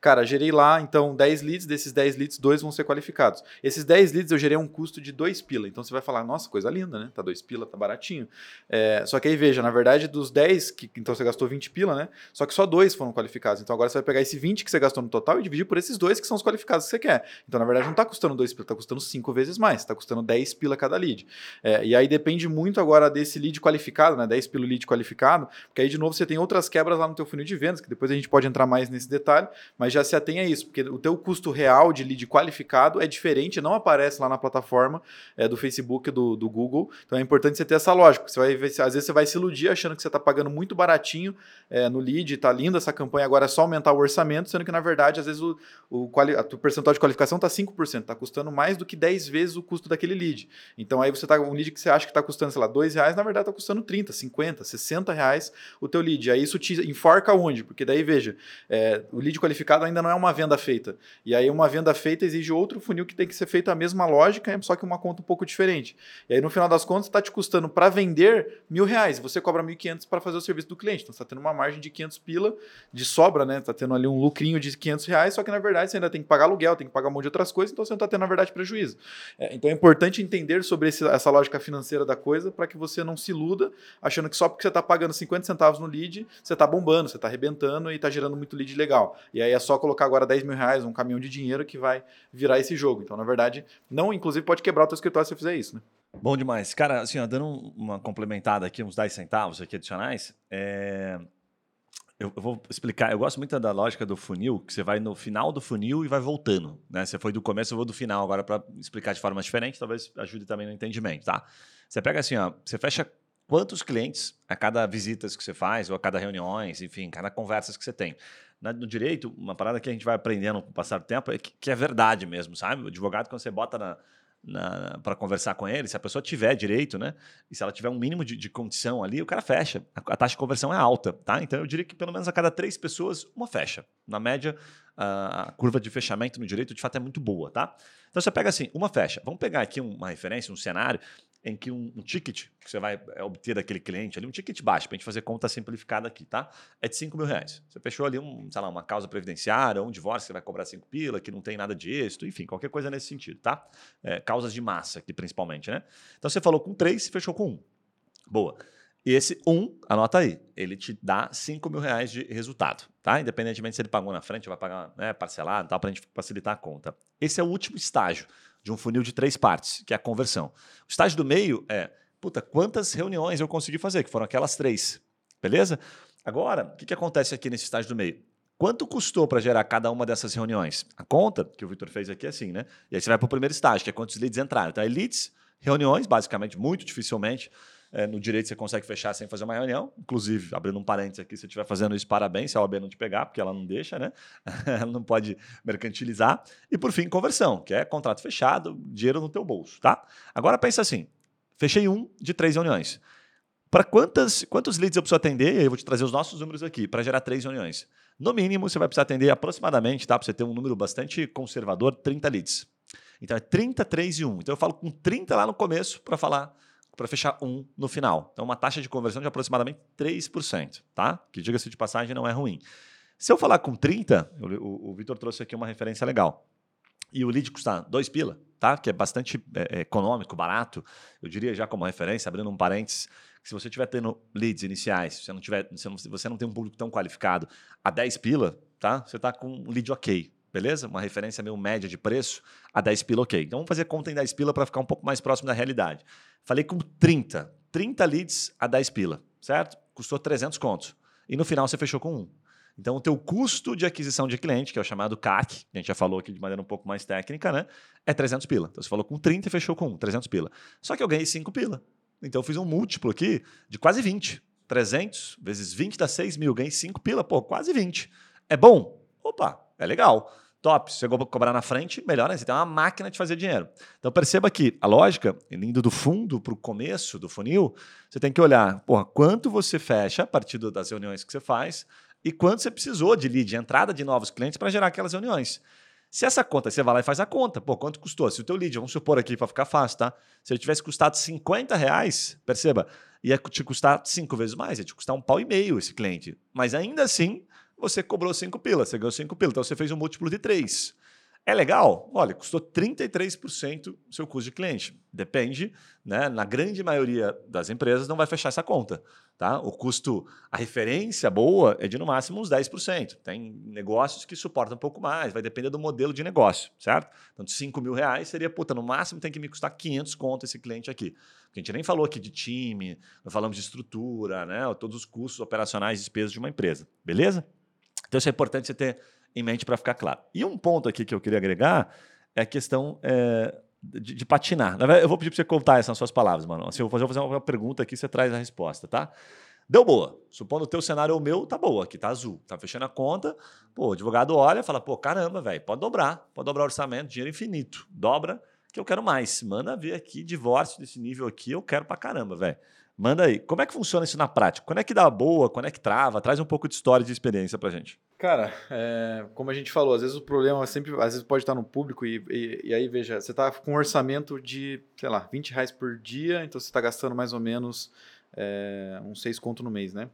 Cara, gerei lá, então 10 leads, desses 10 leads, dois vão ser qualificados. Esses 10 leads eu gerei um custo de 2 pila. Então você vai falar, nossa, coisa linda, né? Tá 2 pila, tá baratinho. É, só que aí veja, na verdade, dos 10, que, então você gastou 20 pila, né? Só que só dois foram qualificados. Então agora você vai pegar esse 20 que você gastou no total e dividir por esses dois que são os qualificados que você quer. Então, na verdade, não está custando 2 pila, está custando 5 vezes mais, está custando 10 pila cada lead. É, e aí depende muito agora desse lead qualificado, né? 10 pila lead qualificado, porque aí, de novo, você tem outras quebras lá no teu funil de vendas, que depois a gente pode entrar mais nesse detalhe, mas já se atenha a isso, porque o teu custo real de lead qualificado é diferente, não aparece lá na plataforma é, do Facebook, do, do Google. Então é importante você ter essa lógica. Você vai, às vezes você vai se iludir achando que você está pagando muito baratinho é, no lead, está linda essa campanha, agora é só aumentar o orçamento, sendo que, na verdade, às vezes o, o, a percentual de qualificação está 5%, está custando mais do que 10 vezes o custo daquele lead. Então aí você está um lead que você acha que está custando, sei lá, 2 reais, na verdade está custando 30, 50, 60 reais o teu lead. Aí isso te enforca onde? Porque daí, veja, é, o lead qualificado ainda não é uma venda feita. E aí uma venda feita exige outro funil que tem que ser feito a mesma lógica, só que uma conta um pouco diferente. E aí no final das contas está te custando para vender mil reais, você cobra 1.500 para fazer o serviço do cliente. Então você está tendo uma margem de 500 pila de sobra, né? Está tendo ali um lucrinho de 500 reais, só que na verdade você ainda tem que pagar aluguel, tem que pagar um monte de outras coisas, então você não está tendo, na verdade, prejuízo. É, então é importante entender sobre esse, essa lógica financeira da coisa para que você não se iluda achando que só porque você está pagando 50 centavos no lead, você está bombando, você está arrebentando e está gerando muito lead legal. E aí é só colocar agora 10 mil reais, um caminhão de dinheiro que vai virar esse jogo. Então, na verdade, não, inclusive, pode quebrar o teu escritório se você fizer isso, né? Bom demais. Cara, assim, ó, dando uma complementada aqui, uns 10 centavos aqui adicionais, é eu, vou explicar. Eu gosto muito da lógica do funil, que você vai no final do funil e vai voltando. Né? Você foi do começo, eu vou do final. Agora, para explicar de forma diferente, talvez ajude também no entendimento. Tá? Você pega assim, ó, você fecha quantos clientes a cada visitas que você faz, ou a cada reuniões, enfim, cada conversas que você tem. No direito, uma parada que a gente vai aprendendo com o passar do tempo é que, que é verdade mesmo, sabe? O advogado, quando você bota na, para conversar com ele, se a pessoa tiver direito, né? E se ela tiver um mínimo de, de condição ali, o cara fecha. A, a, taxa de conversão é alta, tá? Então eu diria que pelo menos a cada três pessoas, uma fecha. Na média, a, a curva de fechamento no direito de fato é muito boa, tá? Então você pega assim, uma fecha. Vamos pegar aqui uma referência, um cenário em que um, um, ticket que você vai é, obter daquele cliente ali, um ticket baixo, para a gente fazer conta simplificada aqui, tá? É de 5 mil reais. Você fechou ali um, sei lá, uma causa previdenciária, um divórcio, você vai cobrar 5 pila, que não tem nada de êxito, enfim, qualquer coisa nesse sentido, tá? É, causas de massa aqui, principalmente, né? Então você falou com 3 e fechou com 1. Um. Boa. E esse 1, um, anota aí, ele te dá 5 mil reais de resultado, tá? Independentemente se ele pagou na frente, vai pagar né, parcelado, tá? para a gente facilitar a conta. Esse é o último estágio de um funil de três partes, que é a conversão. O estágio do meio é, puta, quantas reuniões eu consegui fazer, que foram aquelas três, beleza? Agora, o que, que acontece aqui nesse estágio do meio? Quanto custou para gerar cada uma dessas reuniões? A conta que o Victor fez aqui é assim, né? E aí você vai para o primeiro estágio, que é quantos leads entraram. Então, é leads reuniões, basicamente, muito dificilmente. É, no direito você consegue fechar sem fazer uma reunião. Inclusive, abrindo um parênteses aqui, se você estiver fazendo isso, parabéns, se a OAB não te pegar, porque ela não deixa, né? ela não pode mercantilizar. E por fim, conversão, que é contrato fechado, dinheiro no teu bolso, tá? Agora pensa assim: fechei um de três reuniões. Para quantas, quantos leads eu preciso atender? Eu vou te trazer os nossos números aqui para gerar três reuniões. No mínimo, você vai precisar atender aproximadamente, tá? Para você ter um número bastante conservador, 30 leads. Então é 30, 3 e 1. Então eu falo com 30 lá no começo para falar, para fechar um no final. Então uma taxa de conversão de aproximadamente 3%, tá? Que diga-se de passagem não é ruim. Se eu falar com 30, o, o, Vitor trouxe aqui uma referência legal. E o lead custar 2 pila, tá? Que é bastante é, é, econômico, barato. Eu diria já como referência, abrindo um parênteses, se você estiver tendo leads iniciais, se você não, tiver, se você não tem um público tão qualificado, a 10 pila, tá? Você está com um lead ok, beleza? Uma referência meio média de preço, a 10 pila ok. Então vamos fazer conta em 10 pila para ficar um pouco mais próximo da realidade. Falei com 30, 30 leads a 10 pila, certo? Custou 300 contos. E no final você fechou com um. Então, o teu custo de aquisição de cliente, que é o chamado CAC, que a gente já falou aqui de maneira um pouco mais técnica, né? É 300 pila. Então, você falou com 30 e fechou com 1, 300 pila. Só que eu ganhei 5 pila. Então eu fiz um múltiplo aqui de quase 20. 300 vezes 20 dá 6 mil. Ganhei 5 pila, pô, quase 20. É bom? Opa, é legal. Top. Se você cobrar na frente, melhor, né? Você tem uma máquina de fazer dinheiro. Então perceba que a lógica, indo do fundo para o começo do funil, você tem que olhar, porra, quanto você fecha a partir das reuniões que você faz e quanto você precisou de lead, de entrada de novos clientes para gerar aquelas reuniões. Se essa conta, você vai lá e faz a conta. Pô, quanto custou? Se o teu lead, vamos supor aqui para ficar fácil, tá? Se ele tivesse custado 50 reais, perceba, ia te custar cinco vezes mais, ia te custar um pau e meio esse cliente. Mas ainda assim, você cobrou cinco pilas, você ganhou cinco pilas. Então você fez um múltiplo de três. É legal? Olha, custou 33% o seu custo de cliente. Depende, né? Na grande maioria das empresas não vai fechar essa conta. Tá? O custo, a referência boa é de no máximo uns 10%. Tem negócios que suportam um pouco mais, vai depender do modelo de negócio, certo? Então, de 5 mil reais seria, puta, no máximo tem que me custar 500 conto esse cliente aqui. A gente nem falou aqui de time, não falamos de estrutura, né? todos os custos operacionais e despesas de uma empresa, beleza? Então, isso é importante você ter em mente para ficar claro. E um ponto aqui que eu queria agregar é a questão é, de, de, patinar. Eu vou pedir para você contar essas suas palavras, mano. Assim, eu vou fazer uma pergunta aqui, você traz a resposta, tá? Deu boa. Supondo o teu cenário ou o meu, tá boa, aqui tá azul. Tá fechando a conta, pô, o advogado olha e fala, pô, caramba, velho, pode dobrar, pode dobrar o orçamento, dinheiro infinito. Dobra, que eu quero mais. Manda ver aqui, divórcio desse nível aqui, eu quero pra caramba, velho. Manda aí. Como é que funciona isso na prática? Quando é que dá boa? Quando é que trava? Traz um pouco de história e de experiência pra gente. Cara, é, como a gente falou, às vezes o problema sempre, às vezes pode estar no público e, e, e aí, veja, você está com um orçamento de, sei lá, 20 reais por dia, então você está gastando mais ou menos é, uns 6 conto no mês, né?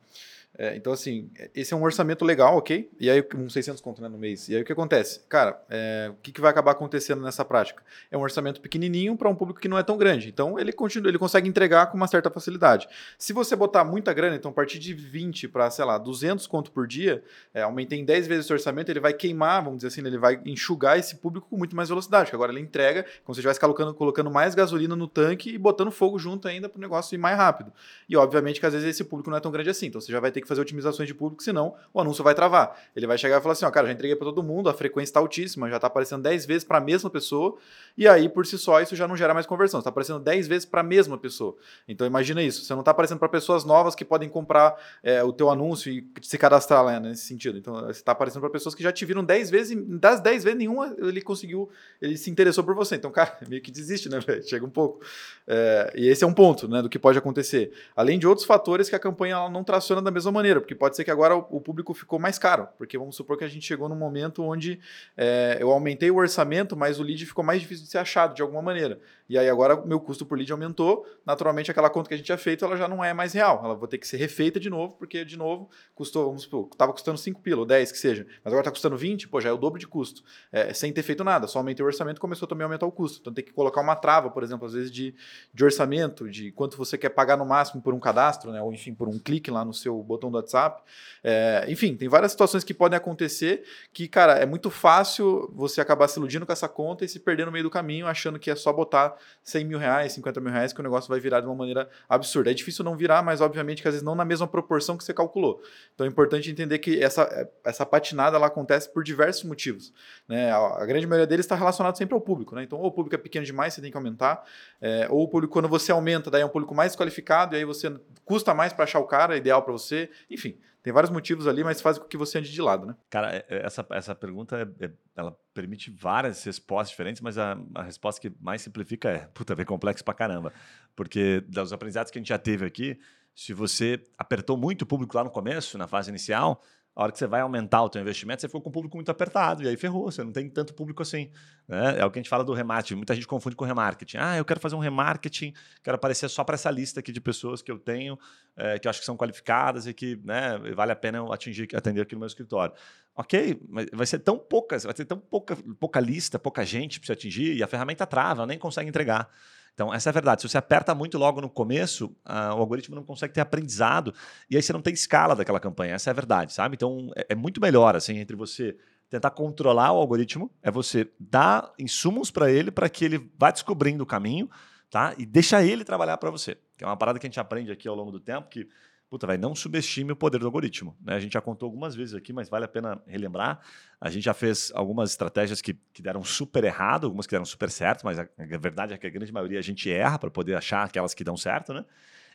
É, então, assim, esse é um orçamento legal, ok? E aí, uns 600 conto né, no mês. E aí, o que acontece? Cara, é, o que, que vai acabar acontecendo nessa prática? É um orçamento pequenininho para um público que não é tão grande. Então, ele continua, ele consegue entregar com uma certa facilidade. Se você botar muita grana, então, a partir de 20 para, sei lá, 200 conto por dia, é, aumentei em 10 vezes esse orçamento, ele vai queimar, vamos dizer assim, ele vai enxugar esse público com muito mais velocidade. Porque agora ele entrega, como se estivesse colocando, colocando mais gasolina no tanque e botando fogo junto ainda para o negócio ir mais rápido. E, obviamente, que às vezes esse público não é tão grande assim. Então, você já vai ter que fazer otimizações de público, senão o anúncio vai travar. Ele vai chegar e falar assim: ó, cara, já entreguei para todo mundo, a frequência está altíssima, já está aparecendo 10 vezes para a mesma pessoa, e aí por si só isso já não gera mais conversão, está aparecendo 10 vezes para a mesma pessoa. Então imagina isso, você não está aparecendo para pessoas novas que podem comprar é, o teu anúncio e se cadastrar lá né, nesse sentido. Então você está aparecendo para pessoas que já te viram 10 vezes e das 10 vezes nenhuma ele conseguiu, ele se interessou por você. Então, cara, meio que desiste, né? Chega um pouco. É, e esse é um ponto, né, do que pode acontecer. Além de outros fatores que a campanha ela não traciona da mesma maneira, porque pode ser que agora o, público ficou mais caro, porque vamos supor que a gente chegou num momento onde é, eu aumentei o orçamento, mas o lead ficou mais difícil de ser achado de alguma maneira. E aí agora meu custo por lead aumentou, naturalmente aquela conta que a gente tinha feito ela já não é mais real, ela vai ter que ser refeita de novo, porque de novo custou, vamos supor, estava custando 5 pila ou 10 que seja, mas agora está custando 20, pô, já é o dobro de custo, é, sem ter feito nada, só aumentei o orçamento começou também a aumentar o custo. Então tem que colocar uma trava, por exemplo, às vezes de, de orçamento, de quanto você quer pagar no máximo por um cadastro, né? Ou enfim, por um clique lá no seu botão do WhatsApp. É, enfim, tem várias situações que podem acontecer que, cara, é muito fácil você acabar se iludindo com essa conta e se perder no meio do caminho, achando que é só botar 100 mil reais, 50 mil reais, que o negócio vai virar de uma maneira absurda. É difícil não virar, mas obviamente que às vezes não na mesma proporção que você calculou. Então é importante entender que essa, essa patinada ela acontece por diversos motivos. Né? A, grande maioria deles está relacionado sempre ao público. Né? Então, ou o público é pequeno demais, você tem que aumentar, é, ou o público, quando você aumenta, daí é um público mais qualificado, e aí você custa mais para achar o cara é ideal para você. Enfim, tem vários motivos ali, mas faz com que você ande de lado, né? Cara, é, é, essa, essa pergunta é, é, ela permite várias respostas diferentes, mas a, a resposta que mais simplifica é, puta, é complexo pra caramba. Porque dos aprendizados que a gente já teve aqui, se você apertou muito o público lá no começo, na fase inicial, a hora que você vai aumentar o teu investimento, você ficou com o público muito apertado, e aí ferrou, você não tem tanto público assim. Né? É o que a gente fala do remarketing, muita gente confunde com remarketing. Ah, eu quero fazer um remarketing, quero aparecer só para essa lista aqui de pessoas que eu tenho, é, que eu acho que são qualificadas e que né, vale a pena eu atingir, atender aqui no meu escritório. Ok, mas vai ser tão poucas, vai ter tão pouca, pouca lista, pouca gente para você atingir, e a ferramenta trava, nem consegue entregar. Então, essa é a verdade. Se você aperta muito logo no começo, o algoritmo não consegue ter aprendizado e aí você não tem escala daquela campanha. Essa é a verdade, sabe? Então, é, é muito melhor, assim, entre você tentar controlar o algoritmo, é você dar insumos para ele para que ele vá descobrindo o caminho, tá? E deixa ele trabalhar para você. Que é uma parada que a gente aprende aqui ao longo do tempo, que puta, vai não subestime o poder do algoritmo. Né? A gente já contou algumas vezes aqui, mas vale a pena relembrar. A gente já fez algumas estratégias que, que deram super errado, algumas que deram super certo, mas a, a verdade é que a grande maioria a gente erra para poder achar aquelas que dão certo, né?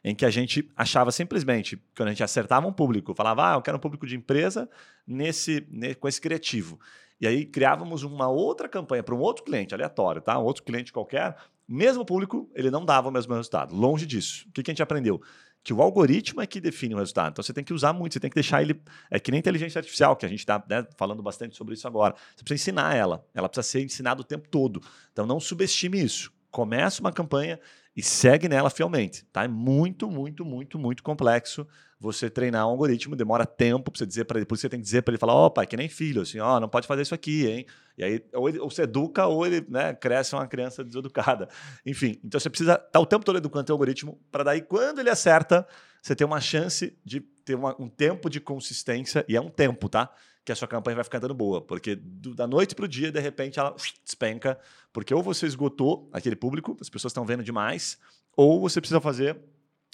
Em que a gente achava simplesmente, quando a gente acertava um público, falava, ah, eu quero um público de empresa nesse, nesse com esse criativo. E aí criávamos uma outra campanha para um outro cliente, aleatório, tá? Um outro cliente qualquer, mesmo público, ele não dava o mesmo resultado. Longe disso. O que, que a gente aprendeu? Que o algoritmo é que define o resultado. Então você tem que usar muito, você tem que deixar ele. É que nem inteligência artificial, que a gente está né, falando bastante sobre isso agora. Você precisa ensinar ela, ela precisa ser ensinada o tempo todo. Então não subestime isso. Começa uma campanha e segue nela fielmente. Tá? É muito, muito, muito, muito complexo você treinar um algoritmo, demora tempo para você dizer para ele, por isso você tem que dizer para ele falar, opa, é que nem filho, assim, ó, oh, não pode fazer isso aqui, hein? E aí, ou, ele, ou você educa, ou ele né, cresce uma criança deseducada. Enfim, então você precisa estar tá o tempo todo educando o algoritmo, para daí, quando ele acerta, você ter uma chance de ter uma, um tempo de consistência, e é um tempo, tá? Que a sua campanha vai ficar dando boa, porque do, da noite para o dia, de repente, ela despenca, porque ou você esgotou aquele público, as pessoas estão vendo demais, ou você precisa fazer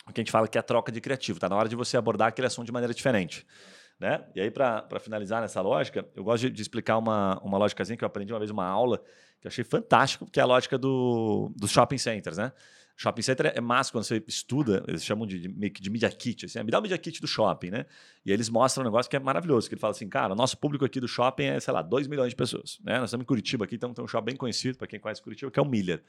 o que a gente fala que é a troca de criativo. Está na hora de você abordar aquele assunto de maneira diferente. Né? E aí, para finalizar nessa lógica, eu gosto de, de, explicar uma, uma lógicazinha que eu aprendi uma vez uma aula, que eu achei fantástico, que é a lógica do, dos shopping centers. Né? Shopping center é massa quando você estuda, eles chamam de, de, de media kit. Assim, me dá o media kit do shopping, né? E eles mostram um negócio que é maravilhoso, que ele fala assim, cara, o nosso público aqui do shopping é, sei lá, 2 milhões de pessoas. Né? Nós estamos em Curitiba aqui, então tem um shopping bem conhecido, para quem conhece Curitiba, que é o Miller.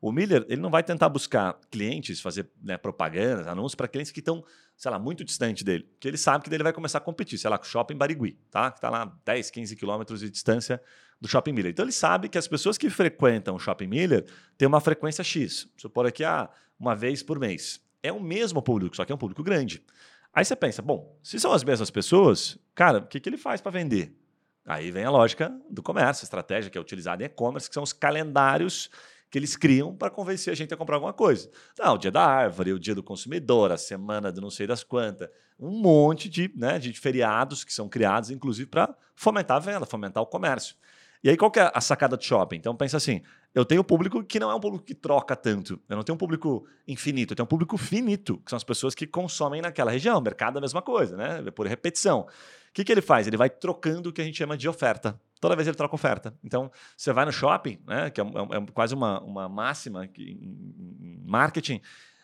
O Miller ele não vai tentar buscar clientes, fazer né, propagandas, anúncios para clientes que estão, sei lá, muito distante dele. Porque ele sabe que ele vai começar a competir, sei lá, com o Shopping Barigui, tá? que está lá 10, 15 quilômetros de distância do Shopping Miller. Então ele sabe que as pessoas que frequentam o Shopping Miller têm uma frequência X. Supor aqui, ah, uma vez por mês. É o mesmo público, só que é um público grande. Aí você pensa, bom, se são as mesmas pessoas, cara, o que, que ele faz para vender? Aí vem a lógica do comércio, a estratégia que é utilizada em e-commerce, que são os calendários que eles criam para convencer a gente a comprar alguma coisa. Não, o dia da árvore, o dia do consumidor, a semana do não sei das quantas, um monte de, né, de feriados que são criados, inclusive, para fomentar a venda, fomentar o comércio. E aí, qual que é a sacada do shopping? Então, pensa assim: eu tenho um público que não é um público que troca tanto. Eu não tenho um público infinito, eu tenho um público finito, que são as pessoas que consomem naquela região. Mercado é a mesma coisa, né? Por repetição. O que, que ele faz? Ele vai trocando o que a gente chama de oferta. Toda vez ele troca oferta. Então, você vai no shopping, né, que é, é, é quase uma, uma máxima que, em marketing,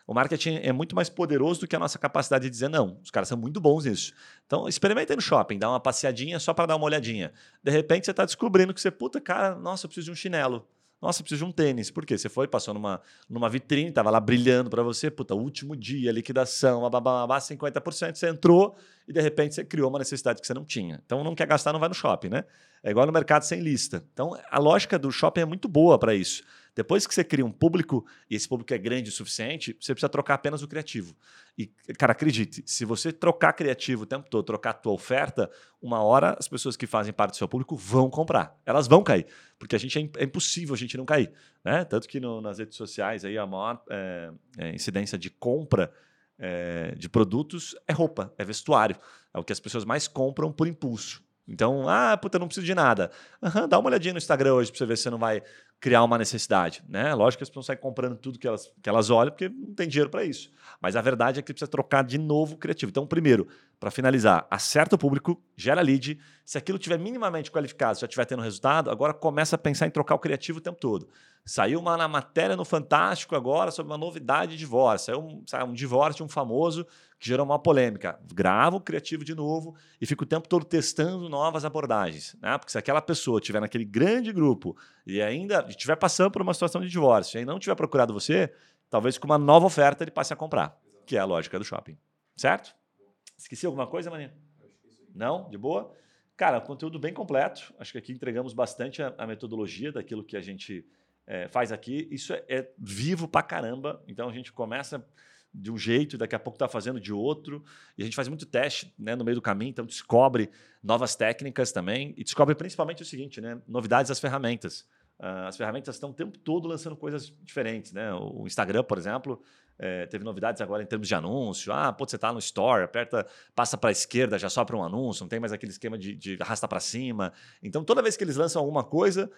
o marketing é muito mais poderoso do que a nossa capacidade de dizer não. Os caras são muito bons nisso. Então, experimente no shopping, dá uma passeadinha só para dar uma olhadinha. De repente, você está descobrindo que você, puta, cara, nossa, eu preciso de um chinelo. Nossa, eu preciso de um tênis. Por quê? Você foi, passou numa, numa vitrine, estava lá brilhando para você, puta, último dia, liquidação, babá, 50%, você entrou e de repente você criou uma necessidade que você não tinha. Então não quer gastar, não vai no shopping, né? É igual no mercado sem lista. Então a lógica do shopping é muito boa para isso. Depois que você cria um público, e esse público é grande o suficiente, você precisa trocar apenas o criativo. E, cara, acredite, se você trocar criativo o tempo todo, trocar a tua oferta, uma hora as pessoas que fazem parte do seu público vão comprar. Elas vão cair. Porque a gente é, é impossível a gente não cair. Né? Tanto que no, nas redes sociais aí a maior é, é, incidência de compra é, de produtos é roupa, é vestuário. É o que as pessoas mais compram por impulso. Então, ah, puta, não preciso de nada. Uhum, dá uma olhadinha no Instagram hoje para você ver se você não vai criar uma necessidade. Né? Lógico que as pessoas saem comprando tudo que elas, que elas olham, porque não tem dinheiro para isso. Mas a verdade é que precisa trocar de novo o criativo. Então, primeiro, para finalizar, acerta o público, gera lead. Se aquilo tiver minimamente qualificado, já estiver tendo resultado, agora começa a pensar em trocar o criativo o tempo todo. Saiu uma matéria no Fantástico agora sobre uma novidade de divórcio. Saiu um, saiu um divórcio de um famoso que gerou uma polêmica. Grava o criativo de novo e fica o tempo todo testando novas abordagens. Né? Porque se aquela pessoa estiver naquele grande grupo e ainda estiver passando por uma situação de divórcio e não tiver procurado você, talvez com uma nova oferta ele passe a comprar, que é a lógica do shopping. Certo? Esqueci alguma coisa, Maninha? Não? De boa? Cara, conteúdo bem completo. Acho que aqui entregamos bastante a, a metodologia daquilo que a gente é, faz aqui. Isso é, é, vivo pra caramba. Então a gente começa de um jeito daqui a pouco está fazendo de outro. E a gente faz muito teste né, no meio do caminho, então descobre novas técnicas também e descobre principalmente o seguinte, né, novidades das ferramentas. Uh, as ferramentas estão o tempo todo lançando coisas diferentes. Né? O Instagram, por exemplo, é, teve novidades agora em termos de anúncio. Ah, pô, você está no store, aperta, passa para a esquerda, já sopra um anúncio, não tem mais aquele esquema de, de arrasta para cima. Então, toda vez que eles lançam alguma coisa,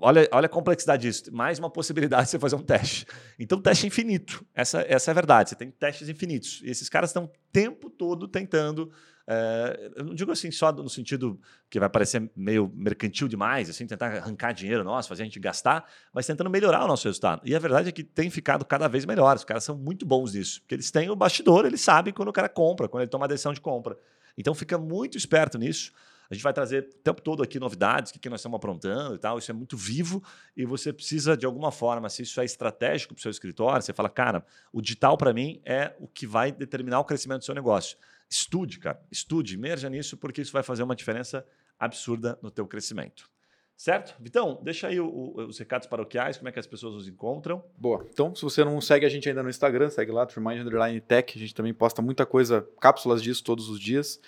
Olha, olha a complexidade disso. Mais uma possibilidade de você fazer um teste. Então, teste infinito. Essa, essa é a verdade. Você tem testes infinitos. E esses caras estão o tempo todo tentando. É, eu não digo assim só no sentido que vai parecer meio mercantil demais, assim, tentar arrancar dinheiro nosso, fazer a gente gastar, mas tentando melhorar o nosso resultado. E a verdade é que tem ficado cada vez melhor. Os caras são muito bons nisso. Porque eles têm o bastidor, eles sabem quando o cara compra, quando ele toma a decisão de compra. Então, fica muito esperto nisso. A gente vai trazer o tempo todo aqui novidades, o que, nós estamos aprontando e tal. Isso é muito vivo e você precisa, de alguma forma, se isso é estratégico para o seu escritório, você fala, cara, o digital para mim é o que vai determinar o crescimento do seu negócio. Estude, cara, estude, emerja nisso, porque isso vai fazer uma diferença absurda no teu crescimento. Certo? Vitão, deixa aí o, o, os recados paroquiais, como é que as pessoas nos encontram. Boa. Então, se você não segue a gente ainda no Instagram, segue lá, Trimind Underline Tech. A gente também posta muita coisa, cápsulas disso todos os dias.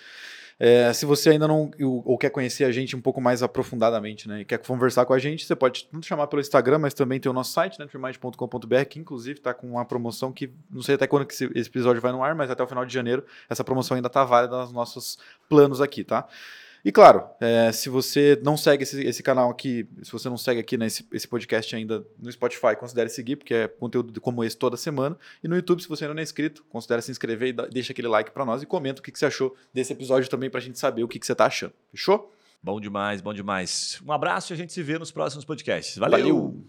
É, se você ainda não ou quer conhecer a gente um pouco mais aprofundadamente, né, e quer conversar com a gente, você pode tanto chamar pelo Instagram, mas também tem o nosso site, né, trimind.com.br, que inclusive está com uma promoção que não sei até quando que esse episódio vai no ar, mas até o final de janeiro essa promoção ainda está válida nos nossos planos aqui, tá? E claro, é, se você não segue esse, esse, canal aqui, se você não segue aqui nesse esse podcast ainda no Spotify, considere seguir, porque é conteúdo como esse toda semana. E no YouTube, se você ainda não é inscrito, considere se inscrever e dá, deixa aquele like para nós e comenta o que, que, você achou desse episódio também para a gente saber o que, que você está achando. Fechou? Bom demais, bom demais. Um abraço e a gente se vê nos próximos podcasts. Valeu. Valeu.